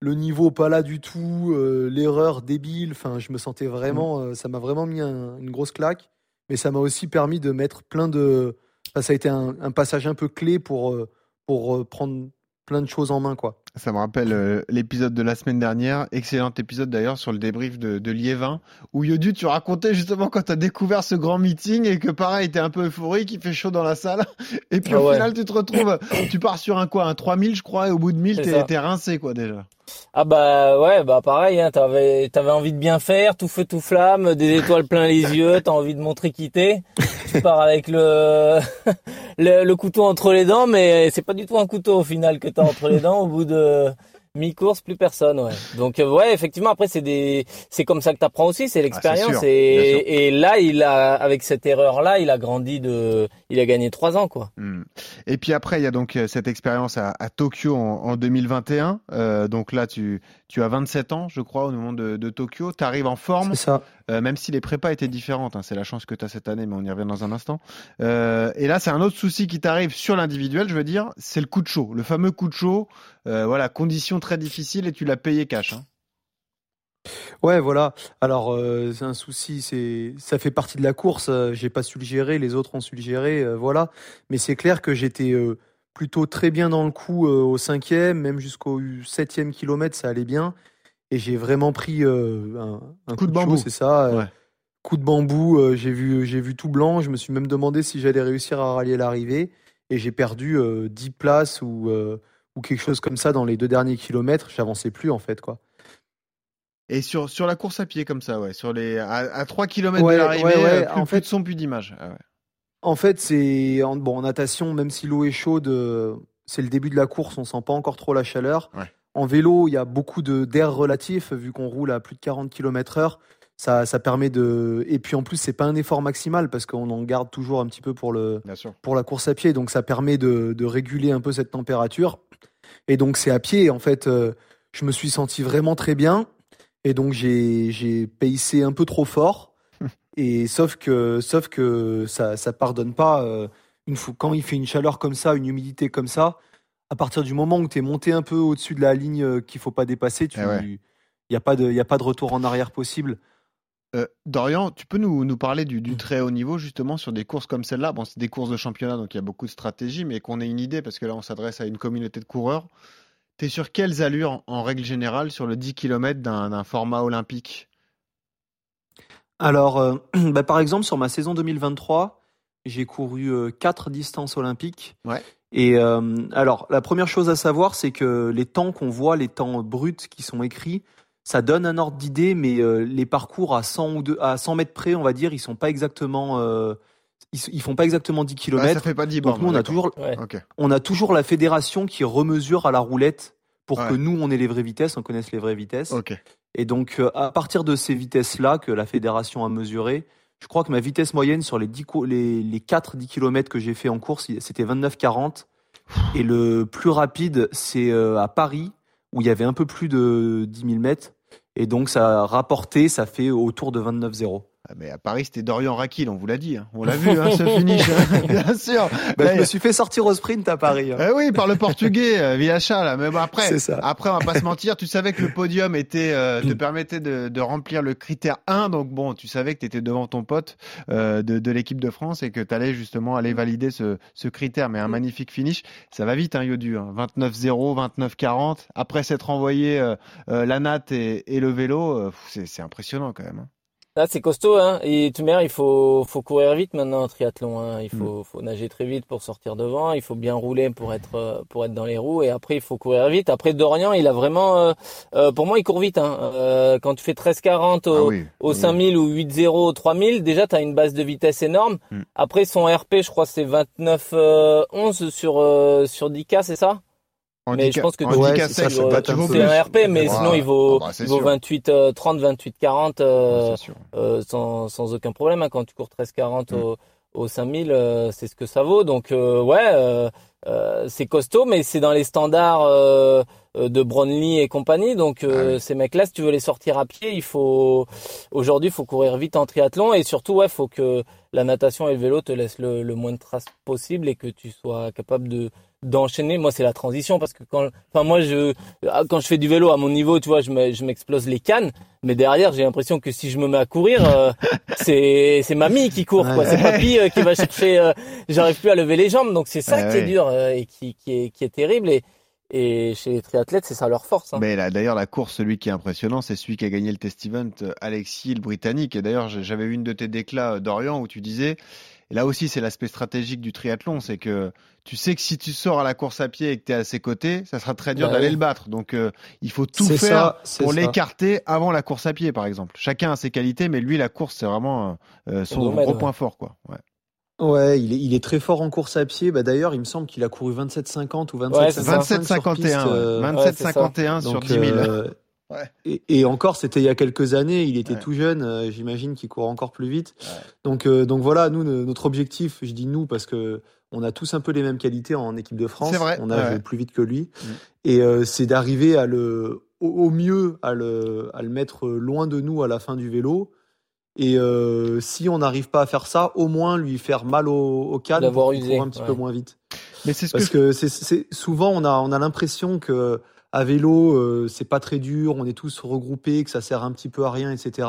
le niveau pas là du tout, euh, l'erreur débile. Enfin, je me sentais vraiment, mm. euh, ça m'a vraiment mis une grosse claque, mais ça m'a aussi permis de mettre plein de. ça a été un, passage un peu clé pour euh, pour prendre plein de choses en main, quoi. Ça me rappelle euh, l'épisode de la semaine dernière, excellent épisode d'ailleurs sur le débrief de, de Liévin, où Yodu, tu racontais justement quand tu as découvert ce grand meeting et que pareil, t'es un peu euphorique, il fait chaud dans la salle, et puis ah au final, tu te retrouves, tu pars sur un quoi, un 3000 je crois, et au bout de 1000, t'es rincé quoi déjà. Ah bah ouais, bah pareil, hein, t'avais avais envie de bien faire, tout feu tout flamme, des étoiles plein les yeux, t'as envie de montrer quitter. Tu pars avec le, le, couteau entre les dents, mais c'est pas du tout un couteau au final que t'as entre les dents au bout de mi-course, plus personne, ouais. Donc euh, ouais, effectivement, après c'est des, c'est comme ça que t'apprends aussi, c'est ah, l'expérience. et, et là, il a, avec cette erreur-là, il a grandi de, il a gagné trois ans, quoi. Hmm. Et puis après, il y a donc euh, cette expérience à, à, Tokyo en, en 2021. Euh, donc là, tu, tu as 27 ans, je crois, au moment de, de Tokyo. Tu arrives en forme. C'est ça. Euh, même si les prépas étaient différentes. Hein, c'est la chance que tu as cette année, mais on y revient dans un instant. Euh, et là, c'est un autre souci qui t'arrive sur l'individuel, je veux dire, c'est le coup de chaud. Le fameux coup de chaud. Euh, voilà, conditions très difficiles et tu l'as payé cash. Hein. Ouais, voilà. Alors, euh, c'est un souci, c'est ça fait partie de la course. Euh, j'ai pas su le gérer, les autres ont su le gérer, euh, voilà. Mais c'est clair que j'étais plutôt très bien dans le coup au cinquième, même jusqu'au septième kilomètre, ça allait bien. Et j'ai vraiment pris un, coup, de, bambou, c'est ça. Coup de bambou, j'ai vu, j'ai vu tout blanc. Je me suis même demandé si j'allais réussir à rallier l'arrivée. Et j'ai perdu 10 places ou, ou quelque chose comme ça dans les deux derniers kilomètres. J'avançais plus en fait, quoi. Et sur, sur la course à pied comme ça, ouais, sur les à, 3 km de l'arrivée, euh, plus, en fait, de son, plus d'image. Ah en fait, c'est en, bon en natation, même si l'eau est chaude, euh, c'est le début de la course, on sent pas encore trop la chaleur. En vélo, il y a beaucoup de d'air relatif vu qu'on roule à plus de 40 km/h. Ça, ça permet de et puis en plus c'est pas un effort maximal parce qu'on en garde toujours un petit peu pour le pour la course à pied, donc ça permet de, de réguler un peu cette température. Et donc c'est à pied. En fait, euh, je me suis senti vraiment très bien. Et donc j'ai j'ai payé un peu trop fort. Et sauf que sauf que ça ça pardonne pas euh, une fois quand il fait une chaleur comme ça, une humidité comme ça. À partir du moment où tu es monté un peu au-dessus de la ligne euh, qu'il faut pas dépasser, tu il y a pas de y a pas de retour en arrière possible. Euh, Dorian, tu peux nous, nous parler du, du, très haut niveau justement sur des courses comme celle-là? Bon, c'est des courses de championnat, donc il y a beaucoup de stratégie, mais qu'on ait une idée, parce que là, on s'adresse à une communauté de coureurs. T'es sur quelles allures en règle générale sur le 10 km d'un format olympique? Alors, euh, bah, par exemple, sur ma saison 2023, j'ai couru euh, quatre distances olympiques. Ouais. Et euh, alors, la première chose à savoir, c'est que les temps qu'on voit, les temps bruts qui sont écrits, ça donne un ordre d'idée, mais les parcours à 100 ou à 100 mètres près, on va dire, ils sont pas exactement ils, font pas exactement 10 km. ça fait pas 10 Donc nous, on a toujours, on a toujours la fédération qui remesure à la roulette pour que nous, on ait les vraies vitesses, on connaisse les vraies vitesses. Et donc, euh, à partir de ces vitesses-là que la fédération a mesurées, je crois que ma vitesse moyenne sur les, 10, les, les 4 10 km que j'ai fait en course, c'était 29-40. Et le plus rapide, c'est euh, à Paris, où il y avait un peu plus de 10 000 mètres. Et donc, ça a rapporté, ça fait autour de 29-0. Ah, mais à Paris, c'était Dorian Rakil, on vous l'a dit. Hein. On l'a vu, hein, ce finish, hein, bien sûr. Bah, je me suis fait sortir au sprint à Paris. Eh oui, par le portugais, euh, Villacha. Là. Mais bon, après, ça. après, on va pas se mentir, tu savais que le podium était, euh, te permettait de, de, remplir le critère 1. Donc bon, tu savais que tu étais devant ton pote euh, de, de l'équipe de France et que tu allais justement aller valider ce, ce, critère. Mais un magnifique finish. Ça va vite, hein, Yodu. Hein. 29-0, 29-40. Après s'être envoyé euh, euh, la natte et, et le vélo, c'est impressionnant quand même. Là, c'est costaud, hein. Et tout il faut, faut courir vite maintenant en triathlon. Hein. Il faut, mm. faut nager très vite pour sortir devant. Il faut bien rouler pour être, euh, pour être dans les roues. Et après, il faut courir vite. Après, Dorian, il a vraiment, euh, euh pour moi, il court vite. Hein. Euh, quand tu fais 13,40 au, ah au 5000 ou 8,0 au 3000, déjà, tu as une base de vitesse énorme. Mm. Après, son RP, je crois, c'est 29,11 sur, sur 10K, c'est ça? Mais je pense que ouais, c'est un RP, mais sinon il vaut, ah bah, il vaut 28, 30, 28, 40 euh, euh, sans, sans aucun problème. Hein, quand tu cours 13, 40 mm. au, au 5000, euh, c'est ce que ça vaut. Donc euh, ouais, euh, c'est costaud, mais c'est dans les standards de Brownlee et compagnie. Donc ah ces mecs-là, si tu veux les sortir à pied, il faut aujourd'hui, il faut courir vite en triathlon et surtout ouais, faut que la natation et le vélo te laissent le, le moins de traces possible et que tu sois capable de d'enchaîner. Moi, c'est la transition parce que quand, enfin, moi, je, ah, quand je fais du vélo à mon niveau, tu vois, je m'explose les cannes. Mais derrière, j'ai l'impression que si je me mets à courir, euh, c'est, c'est mamie qui court, quoi. C'est papy euh, qui va chercher, euh, j'arrive plus à lever les jambes. Donc, c'est ça qui est dur et qui, qui est, qui est terrible. Et, et chez les triathlètes, c'est ça leur force. Hein. Mais là, d'ailleurs, la course, celui qui est impressionnant, c'est celui qui a gagné le test event, Alexis, le Britannique. Et d'ailleurs, j'avais eu une de tes déclats d'Orient où tu disais, et là aussi, c'est l'aspect stratégique du triathlon, c'est que tu sais que si tu sors à la course à pied et que tu es à ses côtés, ça sera très dur bah d'aller le battre. Donc, euh, il faut tout faire pour l'écarter avant la course à pied, par exemple. Chacun a ses qualités, mais lui, la course, c'est vraiment euh, son gros point fort, quoi. Ouais. Ouais, il est, il est très fort en course à pied. Bah d'ailleurs, il me semble qu'il a couru 27-50 ou 27-51 27-51 sur 10 000. Et, encore, c'était il y a quelques années. Il était tout jeune. Euh, j'imagine qu'il court encore plus vite. Donc, euh, donc voilà, nous, notre objectif, je dis nous parce que on a tous un peu les mêmes qualités en équipe de France. Vrai. On a plus vite que lui. Mm. Et euh, c'est d'arriver à le, au, mieux, à le, à le mettre loin de nous à la fin du vélo. Et si on n'arrive pas à faire ça, au moins lui faire mal au, au cadre, pour courir un petit peu moins vite. Mais c'est ce parce que, c'est souvent on a on a l'impression que à vélo, euh, c'est pas très dur, on est tous regroupés, que ça sert un petit peu à rien, etc.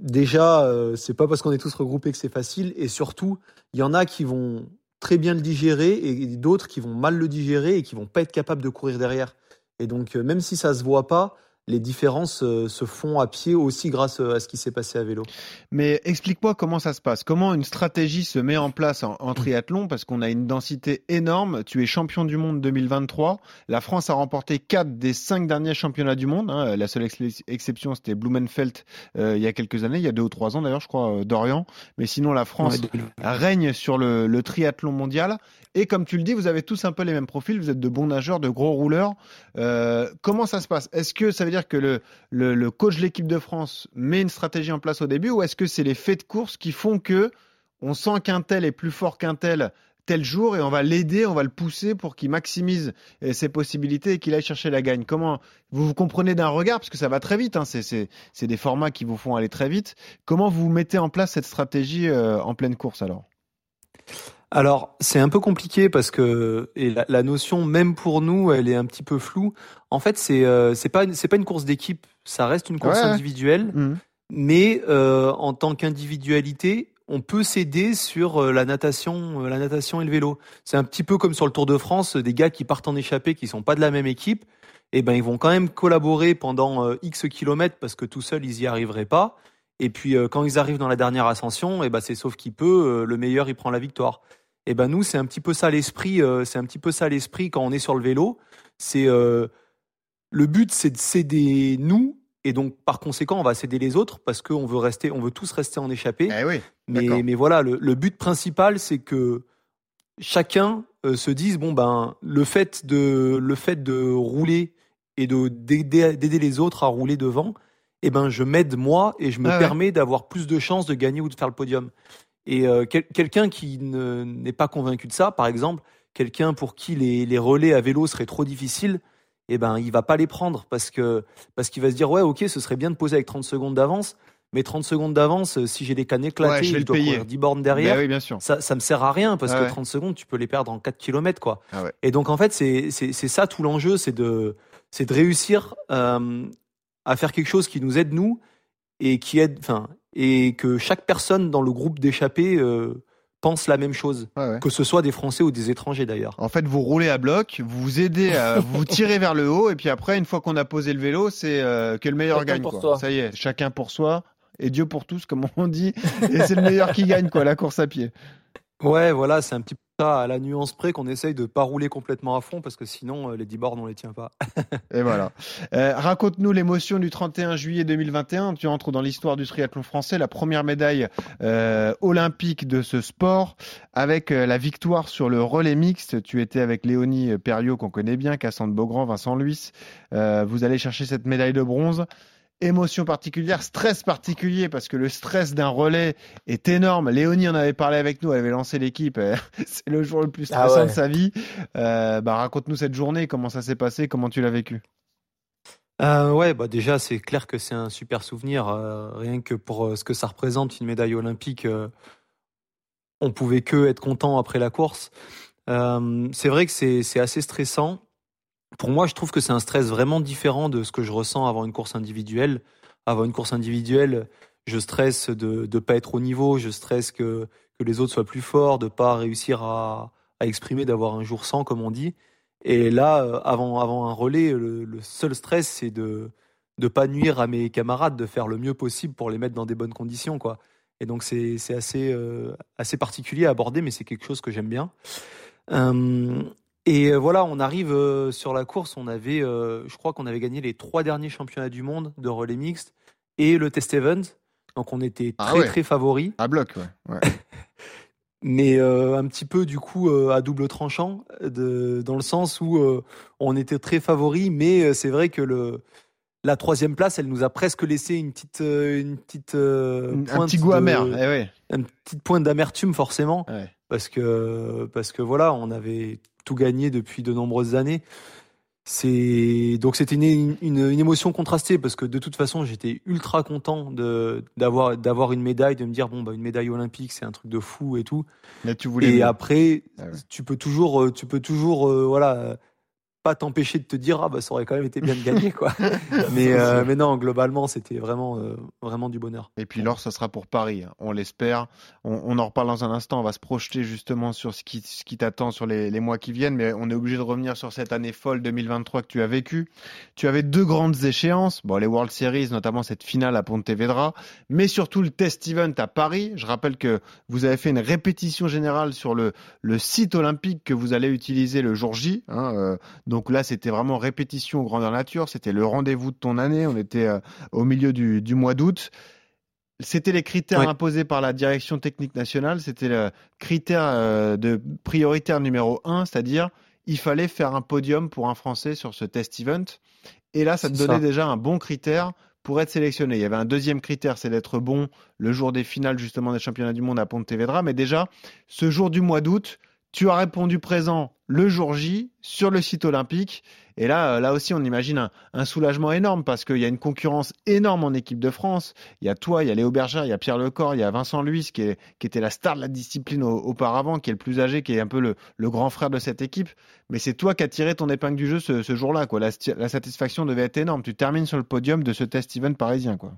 Déjà, euh, c'est pas parce qu'on est tous regroupés que c'est facile, et surtout, il y en a qui vont très bien le digérer et d'autres qui vont mal le digérer et qui vont pas être capables de courir derrière. Et donc, euh, même si ça se voit pas, les différences euh, se font à pied aussi grâce euh, à ce qui s'est passé à vélo. Mais explique-moi comment ça se passe. Comment une stratégie se met en place en, triathlon? Parce qu'on a une densité énorme. Tu es champion du monde 2023. La France a remporté 4 des 5 derniers championnats du monde. Hein. La seule exception, c'était Blumenfeld euh, il y a quelques années, il y a deux ou trois ans d'ailleurs, je crois, d'Orient. Mais sinon, la France règne sur le, le triathlon mondial. Et comme tu le dis, vous avez tous un peu les mêmes profils. Vous êtes de bons nageurs, de gros rouleurs. Euh, comment ça se passe? Est-ce que ça veut dire que le, coach de l'équipe de France met une stratégie en place au début, ou est-ce que c'est les faits de course qui font que on sent qu'un tel est plus fort qu'un tel tel jour et on va l'aider, on va le pousser pour qu'il maximise euh, ses possibilités et qu'il aille chercher la gagne? Comment vous vous comprenez d'un regard parce que ça va très vite, hein, c'est des formats qui vous font aller très vite. Comment vous mettez en place cette stratégie euh, en pleine course alors? Alors, c'est un peu compliqué parce que et la, notion, même pour nous, elle est un petit peu floue. En fait, c'est euh, c'est pas c'est pas une course d'équipe, ça reste une course individuelle, mmh. mais euh, en tant qu'individualité, on peut s'aider sur euh, la natation, la natation et le vélo. C'est un petit peu comme sur le Tour de France, des gars qui partent en échappée, qui sont pas de la même équipe, et eh ben ils vont quand même collaborer pendant X kilomètres parce que tout seuls ils y arriveraient pas. Et puis quand ils arrivent dans la dernière ascension, et eh ben c'est sauf qui peut, le meilleur il prend la victoire. Et eh ben nous, c'est un petit peu ça l'esprit. Euh, c'est un petit peu ça l'esprit quand on est sur le vélo. C'est euh, le but, c'est de céder nous, et donc par conséquent, on va céder les autres parce qu'on veut rester, on veut tous rester en échappée. Eh oui, mais, mais voilà, le, but principal, c'est que chacun euh, se dise bon ben le fait de le fait de rouler et de d'aider les autres à rouler devant, eh ben je m'aide moi et je me permets d'avoir plus de chances de gagner ou de faire le podium. Et euh, quelqu'un qui n'est pas convaincu de ça, par exemple, quelqu'un pour qui les, relais à vélo seraient trop difficiles, eh ben il va pas les prendre parce que parce qu'il va se dire ouais ok ce serait bien de poser avec 30 secondes d'avance mais 30 secondes d'avance euh, si j'ai des cannes éclatées Ouais, je vais je dois payer. courir 10 bornes derrière Ben oui, bien sûr. ça ça me sert à rien parce Ah que ouais. 30 secondes tu peux les perdre en 4 km quoi Ah ouais. et donc en fait c'est c'est c'est ça tout l'enjeu c'est de c'est de réussir euh, à faire quelque chose qui nous aide nous et qui aide enfin et que chaque personne dans le groupe d'échappés euh, pense la même chose Ouais, ouais. que ce soit des Français ou des étrangers d'ailleurs. En fait, vous roulez à bloc, vous vous aidez, à, vous tirez vers le haut, et puis après, une fois qu'on a posé le vélo, c'est euh, que le meilleur Chacun gagne. pour quoi. soi. Ça y est, chacun pour soi, et Dieu pour tous, comme on dit, et c'est le meilleur qui gagne, quoi, la course à pied. Ouais, voilà, c'est un petit peu à la nuance près qu'on essaye de pas rouler complètement à fond parce que sinon euh, les 10 bornes on les tient pas. Et voilà. Euh, Raconte-nous l'émotion du 31 juillet 2021. Tu entres dans l'histoire du triathlon français, la première médaille euh, olympique de ce sport, avec la victoire sur le relais mixte. Tu étais avec Léonie Perriot, qu'on connaît bien, Cassandre Beaugrand, Vincent Luis. Vous allez chercher cette médaille de bronze. Émotion particulière, stress particulier, parce que le stress d'un relais est énorme. Léonie en avait parlé avec nous, elle avait lancé l'équipe. C'est le jour le plus Ah stressant ouais. de sa vie. Euh, bah, Raconte-nous cette journée, comment ça s'est passé, comment tu l'as vécu? Euh, ouais, bah déjà c'est clair que c'est un super souvenir, euh, rien que pour euh, ce que ça représente une médaille olympique. on pouvait que être content après la course. C'est vrai que c'est c'est assez stressant. Pour moi, je trouve que c'est un stress vraiment différent de ce que je ressens avant une course individuelle. Avant une course individuelle, je stresse de ne pas être au niveau, je stresse que, les autres soient plus forts, de pas réussir à, exprimer, d'avoir un jour sans, comme on dit. Et là, euh, avant, avant un relais, le, seul stress, c'est de ne pas nuire à mes camarades, de faire le mieux possible pour les mettre dans des bonnes conditions. quoi. Et donc, c'est assez, euh, assez particulier à aborder, mais c'est quelque chose que j'aime bien. Euh, et euh, voilà, on arrive euh, sur la course. On avait, euh, je crois qu'on avait gagné les trois derniers championnats du monde de relais mixte et le test event. Donc on était Ah très ouais. très favoris, À bloc, ouais. ouais. mais euh, un petit peu du coup euh, à double tranchant, de, dans le sens où euh, on était très favoris, mais c'est vrai que le la troisième place, elle nous a presque laissé une petite euh, une petite euh, un petit goût de- amer. Eh ouais. une petite pointe d'amertume forcément Ouais. parce que parce que voilà on avait tout gagné depuis de nombreuses années c'est donc c'était une, une, une émotion contrastée parce que de toute façon j'étais ultra content de d'avoir d'avoir une médaille de me dire bon bah une médaille olympique c'est un truc de fou et tout Mais tu voulais. et mieux. après Ah ouais. tu peux toujours euh, tu peux toujours euh, voilà pas t'empêcher de te dire ah bah ça aurait quand même été bien de gagner quoi mais euh, mais non globalement c'était vraiment euh, vraiment du bonheur Et puis l'or, ça sera pour Paris. hein. On l'espère. On, on en reparle dans un instant. On va se projeter justement sur ce qui, ce qui t'attend sur les, les mois qui viennent. Mais on est obligé de revenir sur cette année folle 2023 que tu as vécue. Tu avais deux grandes échéances. Bon, les World Series, notamment cette finale à Pontevedra, mais surtout le test event à Paris. Je rappelle que vous avez fait une répétition générale sur le, le site olympique que vous allez utiliser le jour J. hein, euh, donc là, c'était vraiment répétition grandeur nature. C'était le rendez-vous de ton année. On était euh, au milieu du, du mois d'août. C'était les critères Ouais. imposés par la direction technique nationale. C'était le critère euh, de prioritaire numéro un, c'est-à-dire il fallait faire un podium pour un Français sur ce test event. Et là, ça te donnait ça. déjà un bon critère pour être sélectionné. Il y avait un deuxième critère, c'est d'être bon le jour des finales justement des championnats du monde à Pontevedra. Mais déjà, ce jour du mois d'août, tu as répondu présent le jour J sur le site olympique. Et là, euh, là aussi, on imagine un, soulagement énorme parce qu'il y a une concurrence énorme en équipe de France. Il y a toi, il y a Léo Berger, il y a Pierre Lecor, il y a Vincent Luis qui, était la star de la discipline au- auparavant, qui est le plus âgé, qui est un peu le, grand frère de cette équipe. Mais c'est toi qui as tiré ton épingle du jeu ce, jour-là. quoi. La satisfaction devait être énorme. Tu termines sur le podium de ce test event parisien. quoi.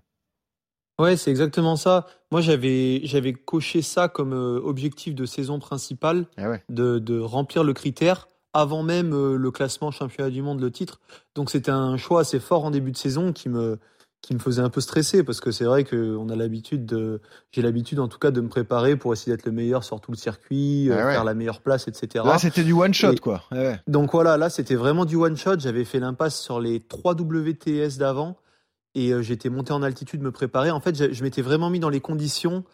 Ouais, c'est exactement ça. Moi, j'avais j'avais coché ça comme euh, objectif de saison principale, ouais. de, de remplir le critère avant même euh, le classement championnat du monde, le titre. Donc c'était un choix assez fort en début de saison qui me qui me faisait un peu stresser parce que c'est vrai que on a l'habitude de j'ai l'habitude en tout cas de me préparer pour essayer d'être le meilleur sur tout le circuit, euh, Ah ouais. faire la meilleure place, etc. Là, c'était du one shot. Et- quoi. Ouais. Donc voilà, là c'était vraiment du one shot. J'avais fait l'impasse sur les 3 WTS d'avant et euh, j'étais monté en altitude me préparer. En fait, je, je m'étais vraiment mis dans les conditions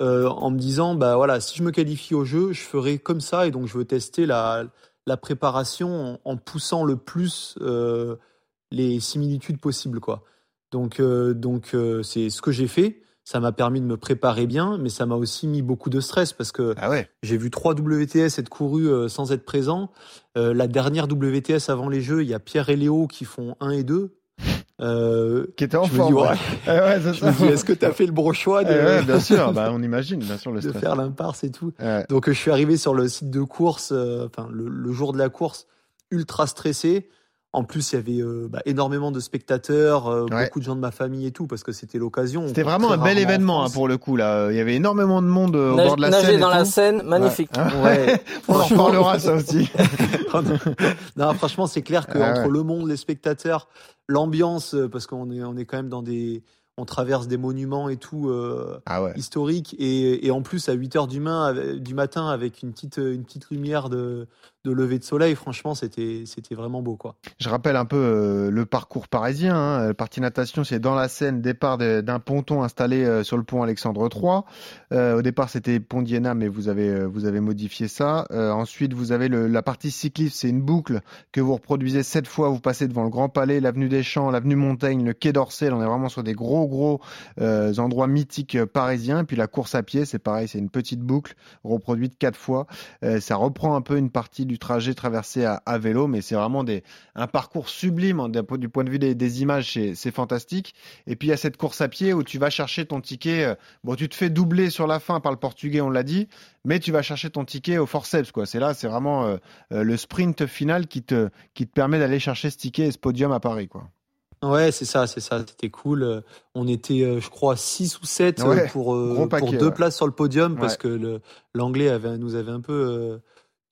euh, en me disant bah voilà, si je me qualifie au jeu, je ferai comme ça et donc je veux tester la, la préparation en, en poussant le plus euh, les similitudes possibles quoi. Donc euh, donc c'est ce que j'ai fait. ça m'a permis de me préparer bien, mais ça m'a aussi mis beaucoup de stress parce que Ah ouais. j'ai vu trois WTS être courus sans être présents. Euh, la dernière WTS avant les Jeux, il y a Pierre et Léo qui font 1 et 2. Euh, Qui était en forme. ouais, ouais. C'est je ça. me dis, est-ce que tu as fait le bon choix de, Eh ouais, bien sûr, bah, on imagine, bien sûr, le de stress. faire l'imparse et tout Ouais. Donc euh, je suis arrivé sur le site de course, euh, enfin le, le jour de la course, ultra stressé. En plus, il y avait euh, bah, énormément de spectateurs, euh, Ouais. beaucoup de gens de ma famille et tout, parce que c'était l'occasion. C'était vraiment un bel événement hein, pour le coup là. Il y avait énormément de monde euh, au Nage- bord de la nager Seine. et dans la. Seine, magnifique. Ouais. Ouais. On en reparlera ça aussi. non, franchement, c'est clair que Ah entre le monde, les spectateurs, l'ambiance, parce qu'on est, on est quand même dans des, on traverse des monuments et tout euh, Ah ouais. historiques, et, et en plus à 8 heures du, main, avec- du matin avec une petite, une petite lumière de, de lever de soleil, franchement, c'était, c'était vraiment beau, quoi. Je rappelle un peu euh, le parcours parisien. Hein. Le parti natation, c'est dans la Seine, départ d'un ponton installé euh, sur le pont Alexandre III. Euh, au départ, c'était pont d'Iéna, mais vous avez euh, vous avez modifié ça. Euh, ensuite, vous avez la partie cycliste, c'est une boucle que vous reproduisez sept fois. Vous passez devant le Grand Palais, l'avenue des Champs, l'avenue Montaigne, le Quai d'Orsay. On est vraiment sur des gros gros euh, endroits mythiques euh, parisiens. Puis la course à pied, c'est pareil, c'est une petite boucle reproduite quatre fois. Euh, ça reprend un peu une partie du trajet traversé à, à vélo, mais c'est vraiment des, un parcours sublime hein, du point de vue des, des images, c'est, fantastique. Et puis il y a cette course à pied où tu vas chercher ton ticket. euh, Bon, tu te fais doubler sur la fin par le portugais, on l'a dit, mais tu vas chercher ton ticket au forceps. Quoi. C'est là, c'est vraiment euh, euh, le sprint final qui te, qui te permet d'aller chercher ce ticket et ce podium à Paris. Quoi. Ouais, c'est ça, c'est ça, c'était cool. On était, je crois, 6 ou 7 Ouais, pour, gros paquet, pour deux ouais. places sur le podium parce Ouais. que l'anglais avait, nous avait un peu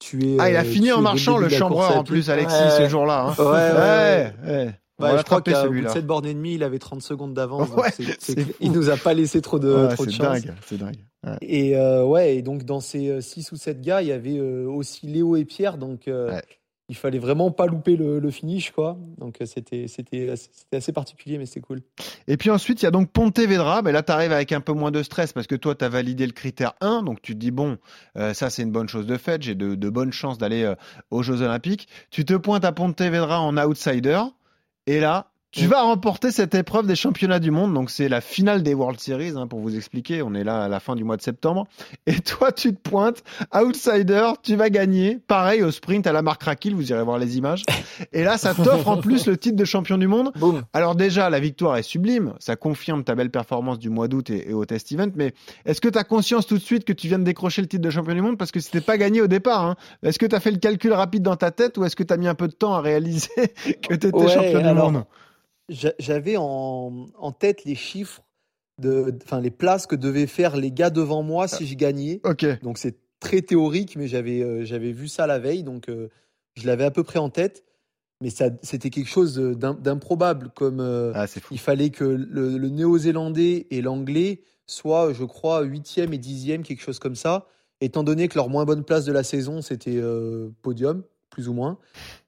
tué. Ah, il a euh, fini en marchant le chambreur en plus, Alexis, Ouais. ce jour-là. hein. Ouais, ouais, ouais. ouais, Bah, je crois qu'à bout de celui-là. 7 bornes et demie, il avait 30 secondes d'avance. c'est- c'est c'est- il nous a pas laissé trop de, trop de c'est chance. dingue, c'est dingue. Ouais. Et euh, ouais, et donc dans ces 6 ou 7 gars, il y avait euh, aussi Léo et Pierre, donc euh, Ouais. Il fallait vraiment pas louper le, finish, quoi. Donc euh, c'était assez- particulier, mais c'était cool. Et puis ensuite, il y a donc Pontevedra. Mais là, tu arrives avec un peu moins de stress parce que toi, tu as validé le critère 1. Donc tu te dis, bon, euh, ça, c'est une bonne chose de fait. J'ai de, de bonnes chances d'aller euh, aux Jeux Olympiques. Tu te pointes à Pontevedra en outsider. Et là, tu vas remporter cette épreuve des championnats du monde. Donc c'est la finale des World Series, hein, pour vous expliquer. On est là à la fin du mois de septembre. Et toi, tu te pointes, outsider, tu vas gagner. Pareil au sprint à la marque Rakil, vous irez voir les images. Et là, ça t'offre en plus le titre de champion du monde. Alors déjà, la victoire est sublime, ça confirme ta belle performance du mois d'août et, et au test event, mais est-ce que tu as conscience tout de suite que tu viens de décrocher le titre de champion du monde parce que c'était pas gagné au départ hein? Est-ce que tu as fait le calcul rapide dans ta tête ou est-ce que tu as mis un peu de temps à réaliser que tu étais Ouais, champion du alors, monde? J'avais en, en tête les chiffres, de, enfin les places que devaient faire les gars devant moi si je gagnais. Donc c'est très théorique, mais j'avais euh, j'avais vu ça la veille, donc euh, je l'avais à peu près en tête. Mais c'était quelque chose d'im- d'improbable, comme euh, ah, il fallait que le, le néo-zélandais et l'anglais soient, je crois, huitième et dixième, quelque chose comme ça. Étant donné que leur moins bonne place de la saison, c'était podium, plus ou moins.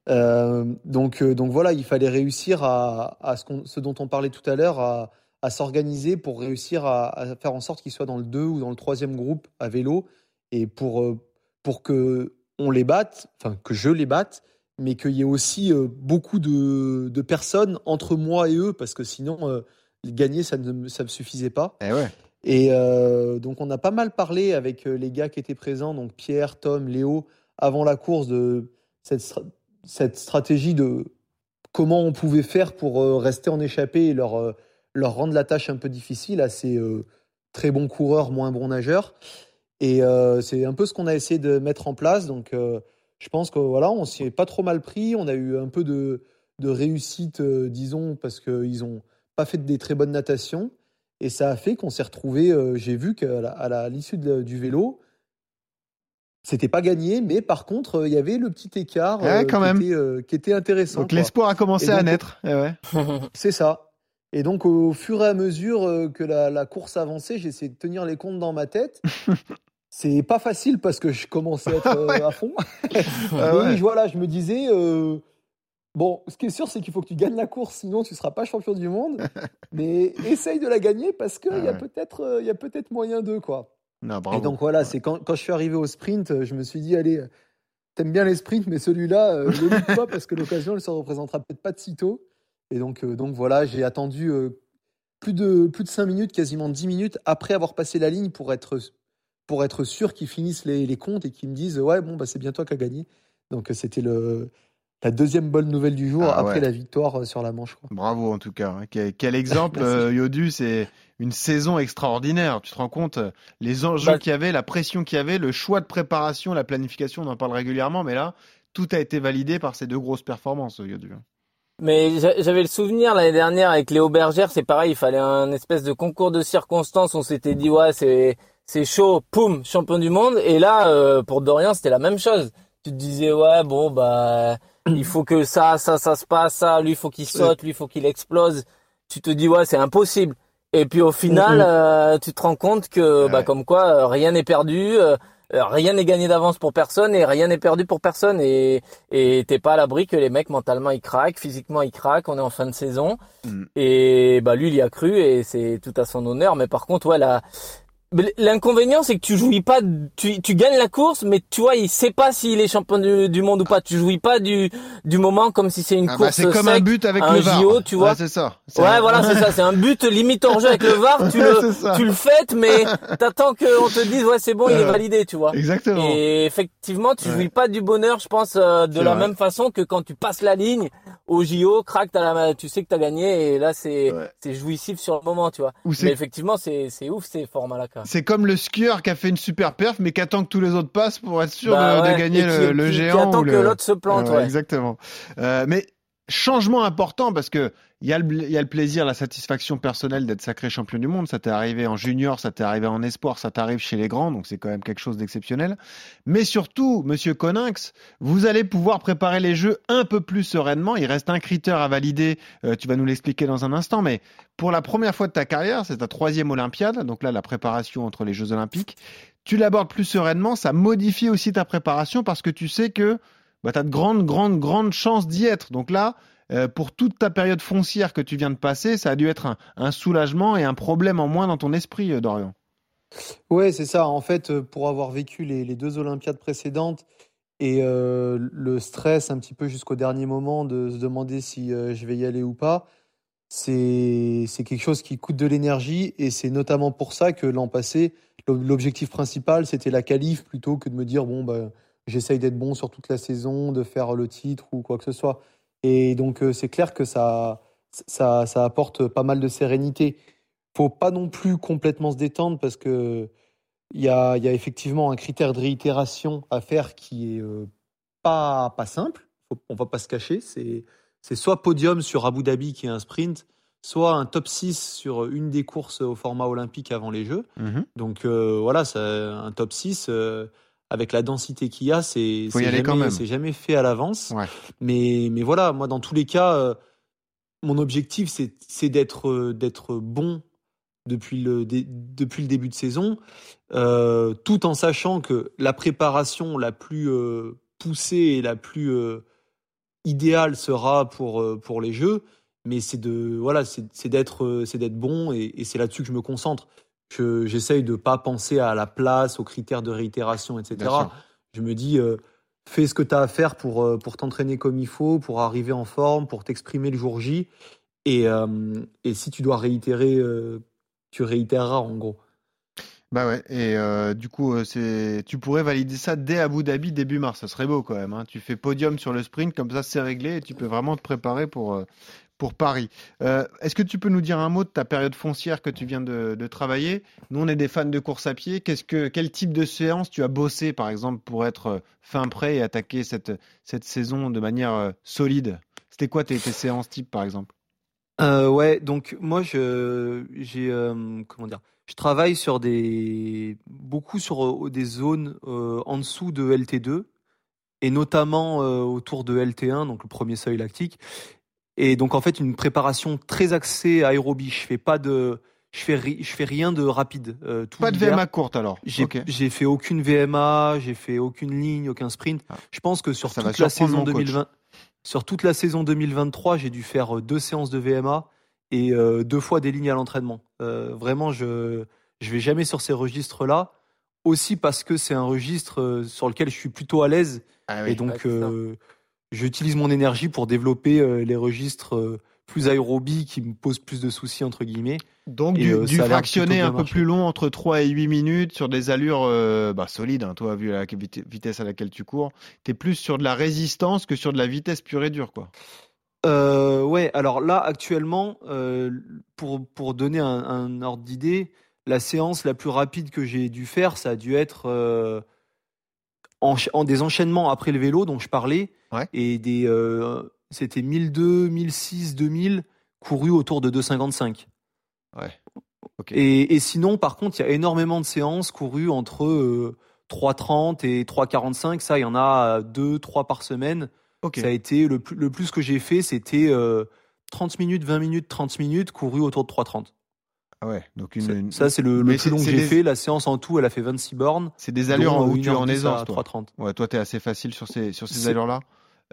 Euh, donc, euh, donc voilà, il fallait réussir à, à ce, ce dont on parlait tout à l'heure, à, à s'organiser pour réussir à, à faire en sorte qu'ils soient dans le 2 ou dans le troisième groupe à vélo et pour, euh, pour que on les batte, enfin que je les batte, mais qu'il y ait aussi beaucoup de, de personnes entre moi et eux, parce que sinon, euh, gagner, ça ne me- ça me suffisait pas. Eh ouais. Et euh, donc, on a pas mal parlé avec les gars qui étaient présents, donc Pierre, Tom, Léo, avant la course, de cette, stra- cette stratégie de comment on pouvait faire pour euh, rester en échappée et leur, euh, leur rendre la tâche un peu difficile à ces euh, très bons coureurs, moins bons nageurs. Et c'est un peu ce qu'on a essayé de mettre en place. Donc, je pense que voilà, on s'y est pas trop mal pris. On a eu un peu de, de réussite, disons, parce qu'ils ont pas fait des très bonnes natations. Et ça a fait qu'on s'est retrouvé. J'ai vu qu'à l'issue du vélo, c'était pas gagné, mais par contre, euh, il y avait le petit écart Ouais, euh, quand qui, même. Était, euh, qui était intéressant. Donc l'espoir a commencé donc, à naître. Eh ouais. C'est ça. Et donc, au fur et à mesure que la, la course avançait, j'ai essayé de tenir les comptes dans ma tête. C'est pas facile parce que je commençais à être euh, à fond. Ah Mais ouais. je- voilà, je me disais, euh, bon, ce qui est sûr, c'est qu'il faut que tu gagnes la course, sinon tu seras pas champion du monde. Mais essaye de la gagner parce qu'il Ah y a ouais. peut-être euh, il y a peut-être moyen d'eux, quoi. Bravo. Et donc voilà, c'est quand, quand je suis arrivé au sprint, euh, je me suis dit, allez, euh, t'aimes bien les sprints, mais celui-là, euh, ne loupe pas parce que l'occasion, elle se représentera peut-être pas de sitôt. Et donc, euh, donc voilà, j'ai attendu euh, plus de plus de 5 minutes, quasiment 10 minutes après avoir passé la ligne pour être pour être sûr qu'ils finissent les, les comptes et qu'ils me disent ouais bon bah c'est bien toi qui as gagné. Donc c'était le la deuxième bonne nouvelle du jour Ah après ouais. la victoire euh, sur la manche. Quoi. Bravo en tout cas. hein. Quel, quel exemple, euh, Yodu, c'est une saison extraordinaire. Tu te rends compte euh, les enjeux Bah- qu'il y avait, la pression qu'il y avait, le choix de préparation, la planification, on en parle régulièrement, mais là, tout a été validé par ces deux grosses performances, Yodu. Mais j'a- j'avais le souvenir l'année dernière avec Léo Bergère, c'est pareil, il fallait un espèce de concours de circonstances. On s'était dit ouais c'est c'est chaud, poum, champion du monde. Et là euh, pour Dorian c'était la même chose. Tu te disais ouais bon bah il faut que ça ça ça se passe, ça lui il faut qu'il saute, lui il faut qu'il explose. Tu te dis ouais c'est impossible. Et puis au final Mhm. euh, tu te rends compte que bah comme quoi euh, rien n'est perdu. euh, euh, Rien n'est gagné d'avance pour personne et rien n'est perdu pour personne et et t'es pas à l'abri que les mecs mentalement ils craquent, physiquement ils craquent, on est en fin de saison Mm. et bah lui il y a cru et c'est tout à son honneur mais par contre ouais la L'inconvénient, c'est que tu jouis pas, tu, tu gagnes la course, mais tu vois, il sait pas s'il est champion du, du monde ou pas. Tu jouis pas du, du moment comme si c'est une Ah bah, course c'est comme un but avec un le VAR. JO, tu vois. Ouais, c'est ça. Ouais, un- voilà, c'est ça. C'est un but limite hors jeu avec le VAR. Tu le, tu le fêtes, mais t'attends qu'on te dise, ouais, c'est bon, il est Ouais. validé, tu vois. Exactement. Et effectivement, tu Ouais. jouis pas du bonheur, je pense, euh, de la vrai. même façon que quand tu passes la ligne au JO, crac, la, tu sais que t'as gagné et là c'est, Ouais. c'est jouissif sur le moment, tu vois. Ou Mais effectivement, c'est, c'est ouf ces formats-là, c'est comme le skieur qui a fait une super perf, mais qui attend que tous les autres passent pour être sûr Bah de, gagner qui- le, le qui- qui géant. attend ou que l'autre se plante, Ouais, ouais. Exactement. Euh, mais changement important parce que il y, a le, plaisir, la satisfaction personnelle d'être sacré champion du monde. Ça t'est arrivé en junior, ça t'est arrivé en espoir, ça t'arrive chez les grands, donc c'est quand même quelque chose d'exceptionnel. Mais surtout, Monsieur Coninx, vous allez pouvoir préparer les jeux un peu plus sereinement. Il reste un critère à valider. euh, tu vas nous l'expliquer dans un instant, mais pour la première fois de ta carrière, c'est ta troisième Olympiade, donc là la préparation entre les Jeux Olympiques. Tu l'abordes plus sereinement, ça modifie aussi ta préparation parce que tu sais que bah, tu as de grandes, grandes, grandes chances d'y être. Donc là, euh, pour toute ta période foncière que tu viens de passer, ça a dû être un, soulagement et un problème en moins dans ton esprit, euh, Dorian. Ouais, c'est ça. En fait, euh, pour avoir vécu les, deux Olympiades précédentes et le stress un petit peu jusqu'au dernier moment de se demander si je vais y aller ou pas, c'est quelque chose qui coûte de l'énergie et c'est notamment pour ça que l'an passé, l'ob- l'objectif principal, c'était la qualif plutôt que de me dire, bon, bah, j'essaye d'être bon sur toute la saison, de faire le titre ou quoi que ce soit. Et donc, euh, c'est clair que ça, ça, ça apporte pas mal de sérénité. Faut pas non plus complètement se détendre parce que il y y a effectivement un critère de réitération à faire qui est euh, pas, pas simple. Faut, on va pas se cacher. C'est, c'est soit podium sur Abu Dhabi qui est un sprint, soit un top 6 sur une des courses au format olympique avant les Jeux. Donc euh, voilà, ça, un top 6 euh, avec la densité qu'il y a, c'est jamais, fait à l'avance. Ouais. Mais, mais voilà, moi dans tous les cas, euh, mon objectif c'est d'être euh, d'être bon depuis le, dé- depuis le début de saison, euh, tout en sachant que la préparation la plus euh, poussée et la plus idéale sera pour, pour les Jeux. Mais c'est de voilà, c'est d'être c'est d'être bon et, et c'est là-dessus que je me concentre. Que j'essaye de pas penser à la place, aux critères de réitération, etc. Je me dis, euh, fais ce que tu as à faire pour, euh, pour t'entraîner comme il faut, pour arriver en forme, pour t'exprimer le jour J. Et, euh, et si tu dois réitérer, tu réitéreras en gros. Bah ouais, et euh, du coup, euh, c'est, tu pourrais valider ça dès Abu Dhabi début mars. Ça serait beau quand même. Hein. Tu fais podium sur le sprint, comme ça c'est réglé et tu peux vraiment te préparer pour, euh, pour Paris. Euh, est-ce que tu peux nous dire un mot de ta période foncière que tu viens de, travailler? Nous, on est des fans de course à pied. Qu'est-ce que, quel type de séance tu as bossé, par exemple, pour être euh, fin prêt et attaquer cette, saison de manière euh, solide? C'était quoi tes, séances type, par exemple? Euh, ouais, donc moi je j'ai comment dire, je travaille sur des beaucoup sur des zones en dessous de LT2 et notamment autour de LT1, donc le premier seuil lactique. Et donc en fait une préparation très axée aérobie. Je fais pas de je fais ri- je fais rien de rapide. euh, tout Pas de. VMA courte alors J'ai fait aucune VMA, j'ai fait aucune ligne, aucun sprint. Ah. Je pense que sur Ça toute la saison mon coach. 2020, sur toute la saison 2023, j'ai dû faire euh, deux séances de VMA et euh, deux fois des lignes à l'entraînement. Euh, vraiment, je je vais jamais sur ces registres-là. Aussi parce que c'est un registre sur lequel je suis plutôt à l'aise Ah et oui. donc J'utilise mon énergie pour développer euh, les registres euh, plus aérobie qui me pose plus de soucis entre guillemets. Donc Et, du, euh, du fractionné un peu plus long, entre 3 et 8 minutes, sur des allures euh, bah, solides, hein, toi, vu la vit- vitesse à laquelle tu cours. Tu es plus sur de la résistance que sur de la vitesse pure et dure, quoi. Euh, ouais, alors là actuellement, pour, pour donner un, un ordre d'idée, la séance la plus rapide que j'ai dû faire, ça a dû être euh, en des enchaînements après le vélo dont je parlais, Ouais. et des euh, c'était 1002, 1006, 2000 courus autour de 255. Ouais. Ok. Et, et sinon, par contre, il y a énormément de séances courues entre euh, 3,30 et 3,45. Ça, il y en a euh, deux, trois par semaine. Ok. Ça a été le plus, le plus que j'ai fait, c'était euh, 30 minutes, 20 minutes, 30 minutes, couru autour de 3,30. Ah ouais. Donc une, Ça- une- Ça, c'est le, le plus long que j'ai des- fait. La séance en tout, elle a fait 26 bornes. c'est des allures dont, où euh, tu es en 1h10 aisance, toi. 3,30. Ouais, toi, tu es assez facile sur ces, sur ces allures-là.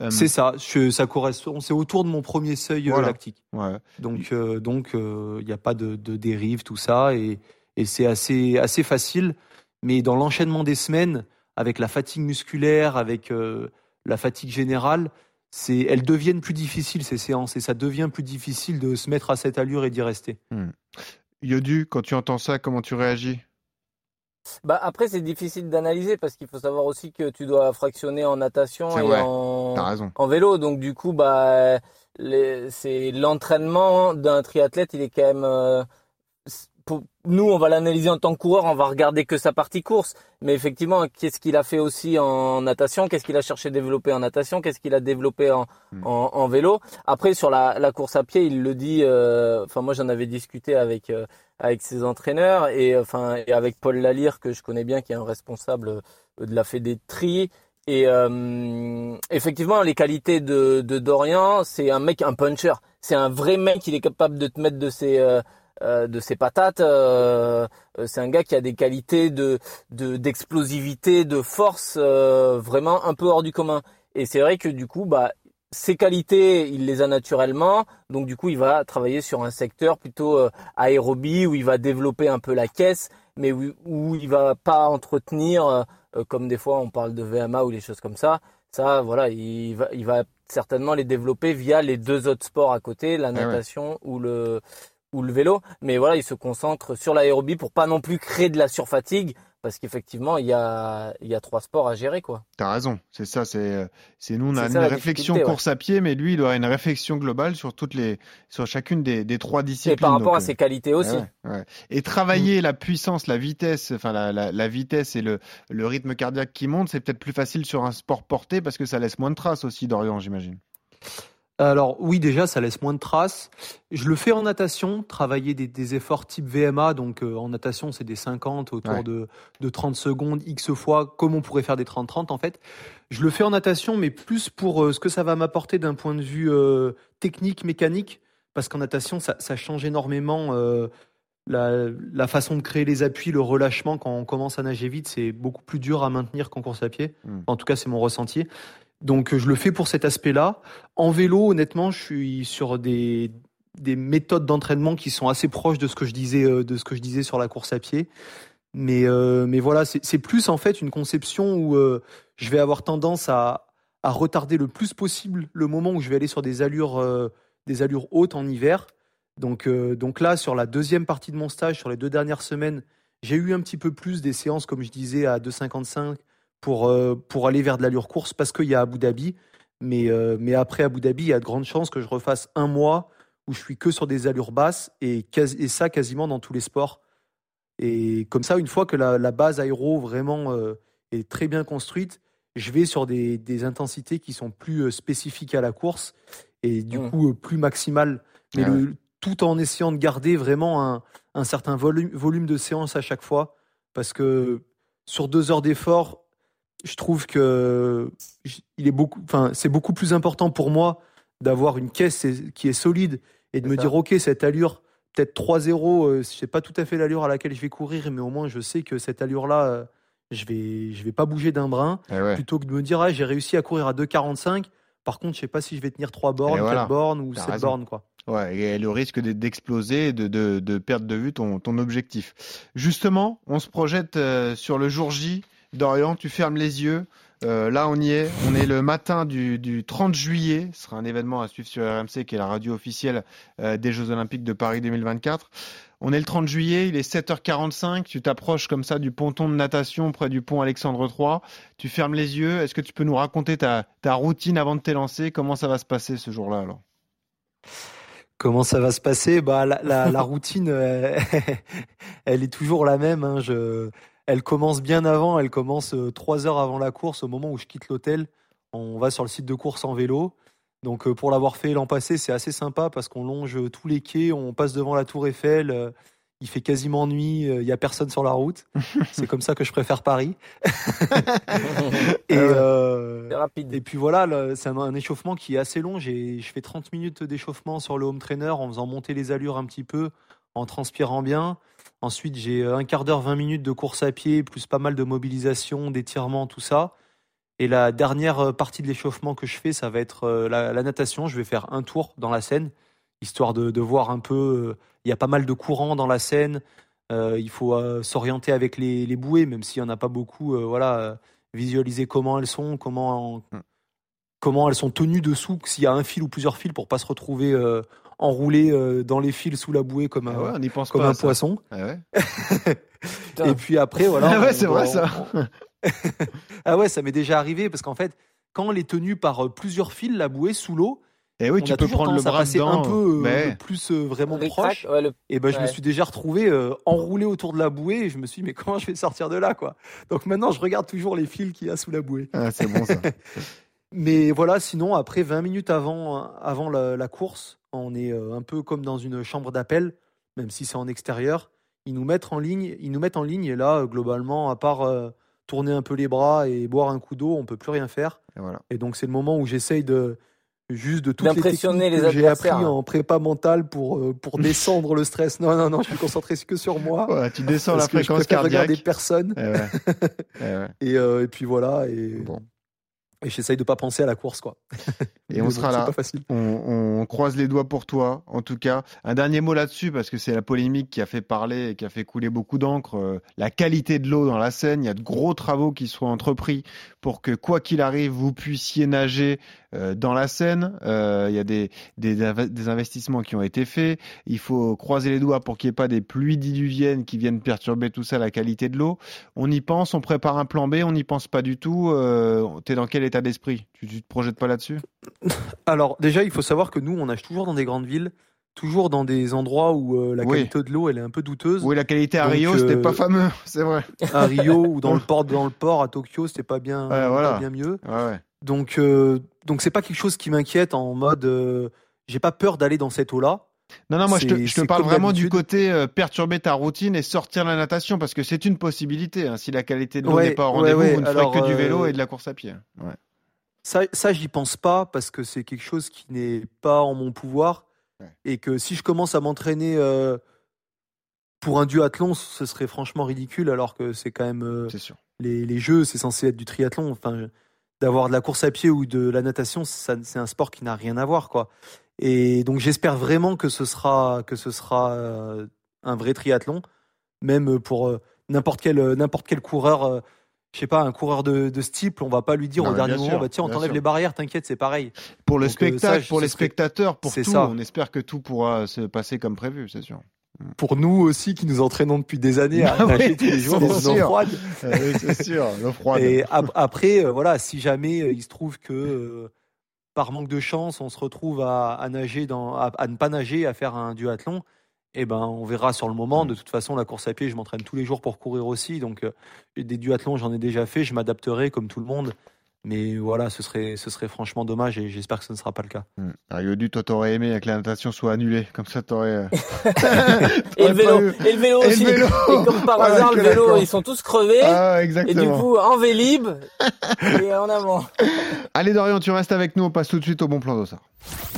Euh, C'est ça. Je- ça correspond. C'est autour de mon premier seuil euh, Voilà. lactique. ouais. Donc, euh, donc, il n'y a pas de, de dérive, tout ça, et, et c'est assez, assez facile. Mais dans l'enchaînement des semaines, avec la fatigue musculaire, avec euh, la fatigue générale, c'est, elles deviennent plus difficiles ces séances, et ça devient plus difficile de se mettre à cette allure et d'y rester. Yodu, quand tu entends ça, comment tu réagis? Bah après c'est difficile d'analyser parce qu'il faut savoir aussi que tu dois fractionner en natation et en, en vélo. Donc du coup, bah, les- c'est l'entraînement d'un triathlète, il est quand même. Euh, pour nous, on va l'analyser en tant que coureur, on va regarder que sa partie course. Mais effectivement, qu'est-ce qu'il a fait aussi en natation? Qu'est-ce qu'il a cherché à développer en natation? Qu'est-ce qu'il a développé en, Hmm. en, en vélo? Après, sur la, la course à pied, il le dit. euh, Enfin, moi, j'en avais discuté avec euh, avec ses entraîneurs et enfin et avec Paul Lalire que je connais bien, qui est un responsable euh, de la Fédé tri. Et euh, effectivement, les qualités de, de Dorian, c'est un mec, un puncher. C'est un vrai mec, il est capable de te mettre de ses, euh, de ses patates. euh, euh, c'est un gars qui a des qualités de de- d'explosivité, de, force, euh, vraiment un peu hors du commun. Et c'est vrai que du coup, bah, ses qualités, il les a naturellement. Donc du coup, il va travailler sur un secteur plutôt euh, aérobie où il va développer un peu la caisse, mais où, où il va pas entretenir, comme des fois on parle de VMA ou des choses comme ça. Ça, voilà, il va, il va certainement les développer via les deux autres sports à côté, la Ah ouais. natation ou le ou le vélo. Mais voilà, il se concentre sur l'aérobie pour pas non plus créer de la surfatigue, parce qu'effectivement, il y a il y a trois sports à gérer quoi. T'as raison. C'est ça. C'est, c'est nous, on a une ça, réflexion ouais. course à pied, mais lui, il doit avoir une réflexion globale sur toutes les, sur chacune des, des trois disciplines. Et par rapport Donc, à euh, ses qualités aussi. Ouais, ouais. Et travailler la puissance, la vitesse, enfin la, la, la vitesse et le, le rythme cardiaque qui monte, c'est peut-être plus facile sur un sport porté parce que ça laisse moins de traces aussi, Dorian, j'imagine. Alors oui, déjà, ça laisse moins de traces. Je le fais en natation, travailler des, des efforts type VMA. Donc euh, en natation, c'est des 50 autour Ouais. de, de 30 secondes, X fois, comme on pourrait faire des 30-30 en fait. Je le fais en natation, mais plus pour euh, ce que ça va m'apporter d'un point de vue euh, technique, mécanique. Parce qu'en natation, ça, ça change énormément la, la façon de créer les appuis, le relâchement. Quand on commence à nager vite, c'est beaucoup plus dur à maintenir qu'en course à pied. Mm. En tout cas, c'est mon ressenti. Donc, je le fais pour cet aspect-là. En vélo, honnêtement, je suis sur des, des méthodes d'entraînement qui sont assez proches de ce que je disais, euh, de ce que je disais sur la course à pied. Mais, euh, mais voilà, c'est plus en fait une conception où euh, je vais avoir tendance à, retarder le plus possible le moment où je vais aller sur des allures, des allures hautes en hiver. Donc, donc là, sur la deuxième partie de mon stage, sur les deux dernières semaines, j'ai eu un petit peu plus des séances, comme je disais, à 2,55 pour, euh, pour aller vers de l'allure course parce qu'il y a Abu Dhabi. Mais, euh, mais après Abu Dhabi, il y a de grandes chances que je refasse un mois où je suis que sur des allures basses et, ça quasiment dans tous les sports. Et comme ça, une fois que la, la base aéro vraiment euh, est très bien construite, je vais sur des, des intensités qui sont plus spécifiques à la course et du Mm. coup plus maximales, mais Ah le- tout en essayant de garder vraiment un, un certain volume, volume de séance à chaque fois. Parce que sur deux heures d'effort, je trouve que il est beaucoup, enfin, c'est beaucoup plus important pour moi d'avoir une caisse qui est solide et de me ça. dire, OK, cette allure, peut-être 3-0, euh, je sais pas tout à fait l'allure à laquelle je vais courir, mais au moins je sais que cette allure-là, euh, je vais, je vais pas bouger d'un brin, Eh ouais. plutôt que de me dire, ah, j'ai réussi à courir à 2,45. Par contre, je sais pas si je vais tenir 3 bornes, Et 4 voilà. bornes ou T'as 7 raison. bornes, quoi. Ouais, et le risque d'e- d'exploser, de, de, de perdre de vue ton, ton objectif. Justement, on se projette euh, sur le jour J. Dorian, tu fermes les yeux. Euh, là, on y est. On est le matin du, du 30 juillet. Ce sera un événement à suivre sur RMC, qui est la radio officielle euh, des Jeux Olympiques de Paris 2024. On est le 30 juillet, il est 7h45. Tu t'approches comme ça du ponton de natation près du pont Alexandre III. Tu fermes les yeux. Est-ce que tu peux nous raconter ta, routine avant de t'élancer? Comment ça va se passer ce jour-là alors? Comment ça va se passer? Bah la routine, euh, elle est toujours la même. Hein. Je, elle commence bien avant. Elle commence euh, trois heures avant la course, au moment où je quitte l'hôtel. On va sur le site de course en vélo. Donc euh, pour l'avoir fait l'an passé, c'est assez sympa parce qu'on longe tous les quais, on passe devant la Tour Eiffel. euh, il fait quasiment nuit, euh, il y a personne sur la route. c'est comme ça que je préfère Paris. et, euh, C'est rapide. et puis voilà, là, c'est un, un échauffement qui est assez long. J'ai, je fais 30 minutes d'échauffement sur le home trainer en faisant monter les allures un petit peu, en transpirant bien. Ensuite, j'ai un quart d'heure, 20 minutes de course à pied, plus pas mal de mobilisation, d'étirement, tout ça. Et la dernière euh, partie de l'échauffement que je fais, ça va être euh, la, la natation. Je vais faire un tour dans la Seine, histoire de, de voir un peu. euh, Il y a pas mal de courants dans la Seine. Euh, il faut euh, s'orienter avec les, les bouées, même s'il n'y en a pas beaucoup. euh, voilà, euh, visualiser comment elles sont, comment, Mm. comment elles sont tenues dessous, s'il y a un fil ou plusieurs fils pour pas se retrouver euh, enroulé euh, dans les fils sous la bouée comme un, Ah ouais, On n'y pense comme pas. un poisson. Ah ouais. Et puis après, voilà. Ah ouais, c'est vrai, ça. on- ah ouais, ça m'est déjà arrivé parce qu'en fait, quand elle est tenue par euh, plusieurs fils, la bouée sous l'eau, Et oui, on tu a peux prendre le bras passer dedans. un peu euh, mais- plus euh, vraiment proche. ouais, le- Et ben, je me suis déjà retrouvé euh, enroulé autour de la bouée et je me suis dit, mais comment je vais sortir de là, quoi? Donc maintenant, je regarde toujours les fils qu'il y a sous la bouée. Ah, c'est bon ça. Mais voilà, sinon, après 20 minutes avant, avant la, la course, on est euh, un peu comme dans une chambre d'appel, même si c'est en extérieur. Ils nous mettent en ligne, ils nous mettent en ligne et là, euh, globalement, à part euh, tourner un peu les bras et boire un coup d'eau, on peut plus rien faire. Et voilà. Et donc, c'est le moment où j'essaye de juste de toutes les D'impressionner techniques les que j'ai appris en prépa mentale pour, euh, pour descendre le stress. Non, non, non, je suis concentré que sur moi. Ouais, tu descends la que je fréquence préfère regarder cardiaque. personne. Eh ouais. Eh ouais. Et, euh, et puis voilà. Et, Bon. Et j'essaye de pas penser à la course, quoi. Et on bon, sera là. pas facile. On, on croise les doigts pour toi, en tout cas. Un dernier mot là-dessus, parce que c'est la polémique qui a fait parler et qui a fait couler beaucoup d'encre. Euh, La qualité de l'eau dans la Seine, il y a de gros travaux qui seront entrepris pour que, quoi qu'il arrive, vous puissiez nager dans la Seine. Euh, Il y a des, des, inv- des investissements qui ont été faits. Il faut croiser les doigts pour qu'il n'y ait pas des pluies diluviennes qui viennent perturber tout ça, la qualité de l'eau. On y pense, on prépare un plan B, on n'y pense pas du tout. Euh, T'es dans quel état d'esprit? Tu, tu te projettes pas là-dessus? Alors, déjà, il faut savoir que nous, on nage toujours dans des grandes villes, toujours dans des endroits où euh, la Oui. qualité de l'eau, elle est un peu douteuse. Oui, la qualité à Rio, c'était euh, pas fameux, c'est vrai. À Rio ou dans le port, dans le port à Tokyo, c'était pas bien, Ouais, voilà. pas bien mieux. Ouais, ouais. Donc, euh, donc c'est pas quelque chose qui m'inquiète en mode, euh, j'ai pas peur d'aller dans cette eau-là. Non, non, moi je te, je parle vraiment du côté euh, perturber ta routine et sortir la natation parce que c'est une possibilité. hein. Si la qualité de l'eau Ouais, n'est pas au rendez-vous, ouais. vous ne ferez que du euh, vélo et de la course à pied. Ça, ça j'y pense pas parce que c'est quelque chose qui n'est pas en mon pouvoir et que si je commence à m'entraîner euh, pour un duathlon, ce serait franchement ridicule alors que c'est quand même euh, sûr. les, les jeux, c'est censé être du triathlon. Enfin, d'avoir de la course à pied ou de la natation, c'est un sport qui n'a rien à voir, quoi. Et donc j'espère vraiment que ce sera que ce sera euh, un vrai triathlon, même pour euh, n'importe quel euh, n'importe quel coureur. euh, je sais pas, un coureur de, de steeple, on va pas lui dire Non, au dernier moment, sûr, bah tiens, on t'enlève les barrières, t'inquiète, c'est pareil. Pour le Donc, spectacle, ça, pour les spectateurs, pour tout, ça. on espère que tout pourra se passer comme prévu, c'est sûr. Pour nous aussi, qui nous entraînons depuis des années à Ah oui, nager tous les jours dans une eau froide. Oui, c'est sûr, l'eau froide. Et ap- après, euh, voilà, si jamais euh, il se trouve que euh, par manque de chance, on se retrouve à, à nager dans, à, à ne pas nager, à faire un duathlon, eh ben, on verra sur le moment. De toute façon, la course à pied, je m'entraîne tous les jours pour courir aussi. Donc, des duathlons, j'en ai déjà fait. Je m'adapterai comme tout le monde. Mais voilà, ce serait, ce serait franchement dommage et j'espère que ce ne sera pas le cas. Hmm. Rio du, toi t'aurais aimé que la natation soit annulée, comme ça t'aurais. euh, Et le vélo, eu- et le vélo Et le aussi. vélo. Et comme par Voilà, hasard, le vélo, ils sont tous crevés. Ah, et du exactement. coup, en vélib, et en avant. Allez Dorian, tu restes avec nous, on passe tout de suite au bon plan d'Ossard.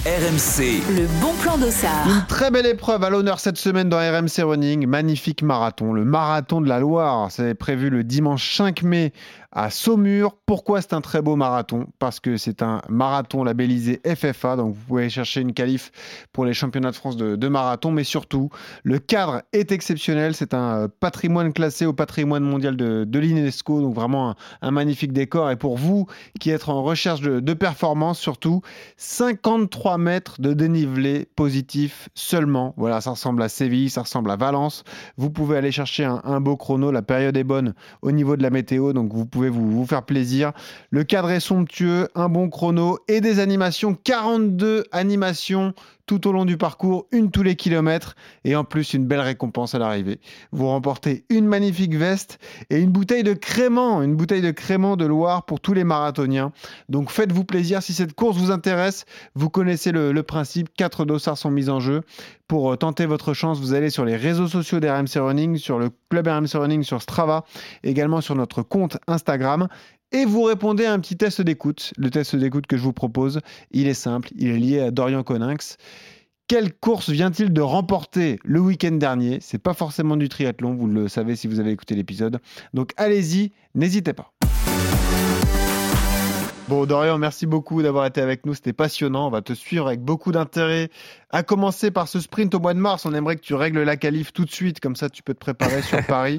RMC, Le bon plan d'Ossard. Une très belle épreuve à l'honneur cette semaine dans RMC Running, magnifique marathon, le marathon de la Loire. C'est prévu le dimanche 5 mai à Saumur. Pourquoi c'est un très beau marathon? Parce que c'est un marathon labellisé FFA. Donc vous pouvez chercher une qualif pour les championnats de France de, marathon. Mais surtout, le cadre est exceptionnel. C'est un patrimoine classé au patrimoine mondial de, de l'UNESCO. Donc vraiment un, magnifique décor. Et pour vous qui êtes en recherche de, performance, surtout 53 mètres de dénivelé positif seulement. Voilà, ça ressemble à Séville, ça ressemble à Valence. Vous pouvez aller chercher un beau chrono. La période est bonne au niveau de la météo. Donc vous pouvez vous, vous faire plaisir. Le cadre est somptueux, un bon chrono et des animations. 42 animations tout au long du parcours, une tous les kilomètres et en plus une belle récompense à l'arrivée. Vous remportez une magnifique veste et une bouteille de crément, une bouteille de crément de Loire pour tous les marathoniens. Donc faites-vous plaisir si cette course vous intéresse. Vous connaissez le, principe, quatre dossards sont mis en jeu. Pour tenter votre chance, vous allez sur les réseaux sociaux d'RMC Running, sur le club RMC Running, sur Strava, également sur notre compte Instagram et vous répondez à un petit test d'écoute. Le test d'écoute que je vous propose, il est simple, il est lié à Dorian Coninx. Quelle course vient-il de remporter le week-end dernier? C'est pas forcément du triathlon, vous le savez si vous avez écouté l'épisode. Donc allez-y, n'hésitez pas. Bon, Dorian, merci beaucoup d'avoir été avec nous. C'était passionnant. On va te suivre avec beaucoup d'intérêt. À commencer par ce sprint au mois de mars, on aimerait que tu règles la qualif tout de suite. Comme ça, tu peux te préparer sur Paris.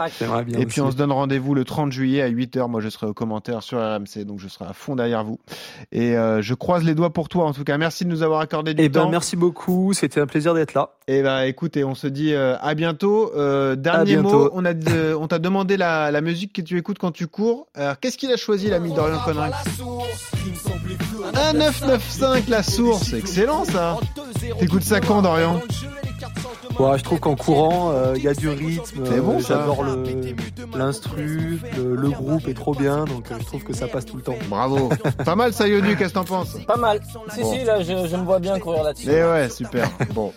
Et puis, on se donne rendez-vous le 30 juillet à 8h. Moi, je serai au commentaire sur RMC. Donc, je serai à fond derrière vous. Et euh, je croise les doigts pour toi. En tout cas, merci de nous avoir accordé du et temps. Ben, merci beaucoup. C'était un plaisir d'être là. Et ben, écoute, et on se dit euh, à bientôt. Euh, dernier à bientôt. mot. On a de, on t'a demandé la, la, musique que tu écoutes quand tu cours. Alors, qu'est-ce qu'il a choisi, l'ami Dorian Connery 1995 la source, excellent ça. T'écoutes ça quand Dorian? Ouais, je trouve qu'en courant, il euh, y a du rythme. C'est bon, ça. J'adore l'instru, le, le, groupe est trop bien, donc euh, je trouve que ça passe tout le temps. Bravo. Pas mal ça, Yodu, qu'est-ce que t'en penses? Pas mal. Si, bon. si, là, je, je, me vois bien courir là-dessus. Et ouais, super. Bon.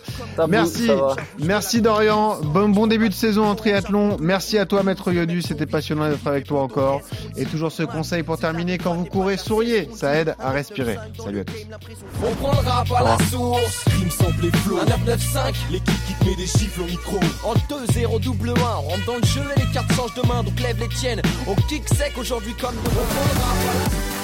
Merci. Merci Dorian. Bon, bon début de saison en triathlon. Merci à toi, Maître Yodu. C'était passionnant d'être avec toi encore. Et toujours ce conseil pour terminer, quand vous courez, souriez. Ça aide à respirer. Salut à tous. On prend le rap à la source. Crime sample et flow. Un 995. L'équipe qui des chiffres au micro. En 2-0 double 1. On rentre dans le jeu et les cartes changent de main. Donc lève les tiennes. On kick sec aujourd'hui comme de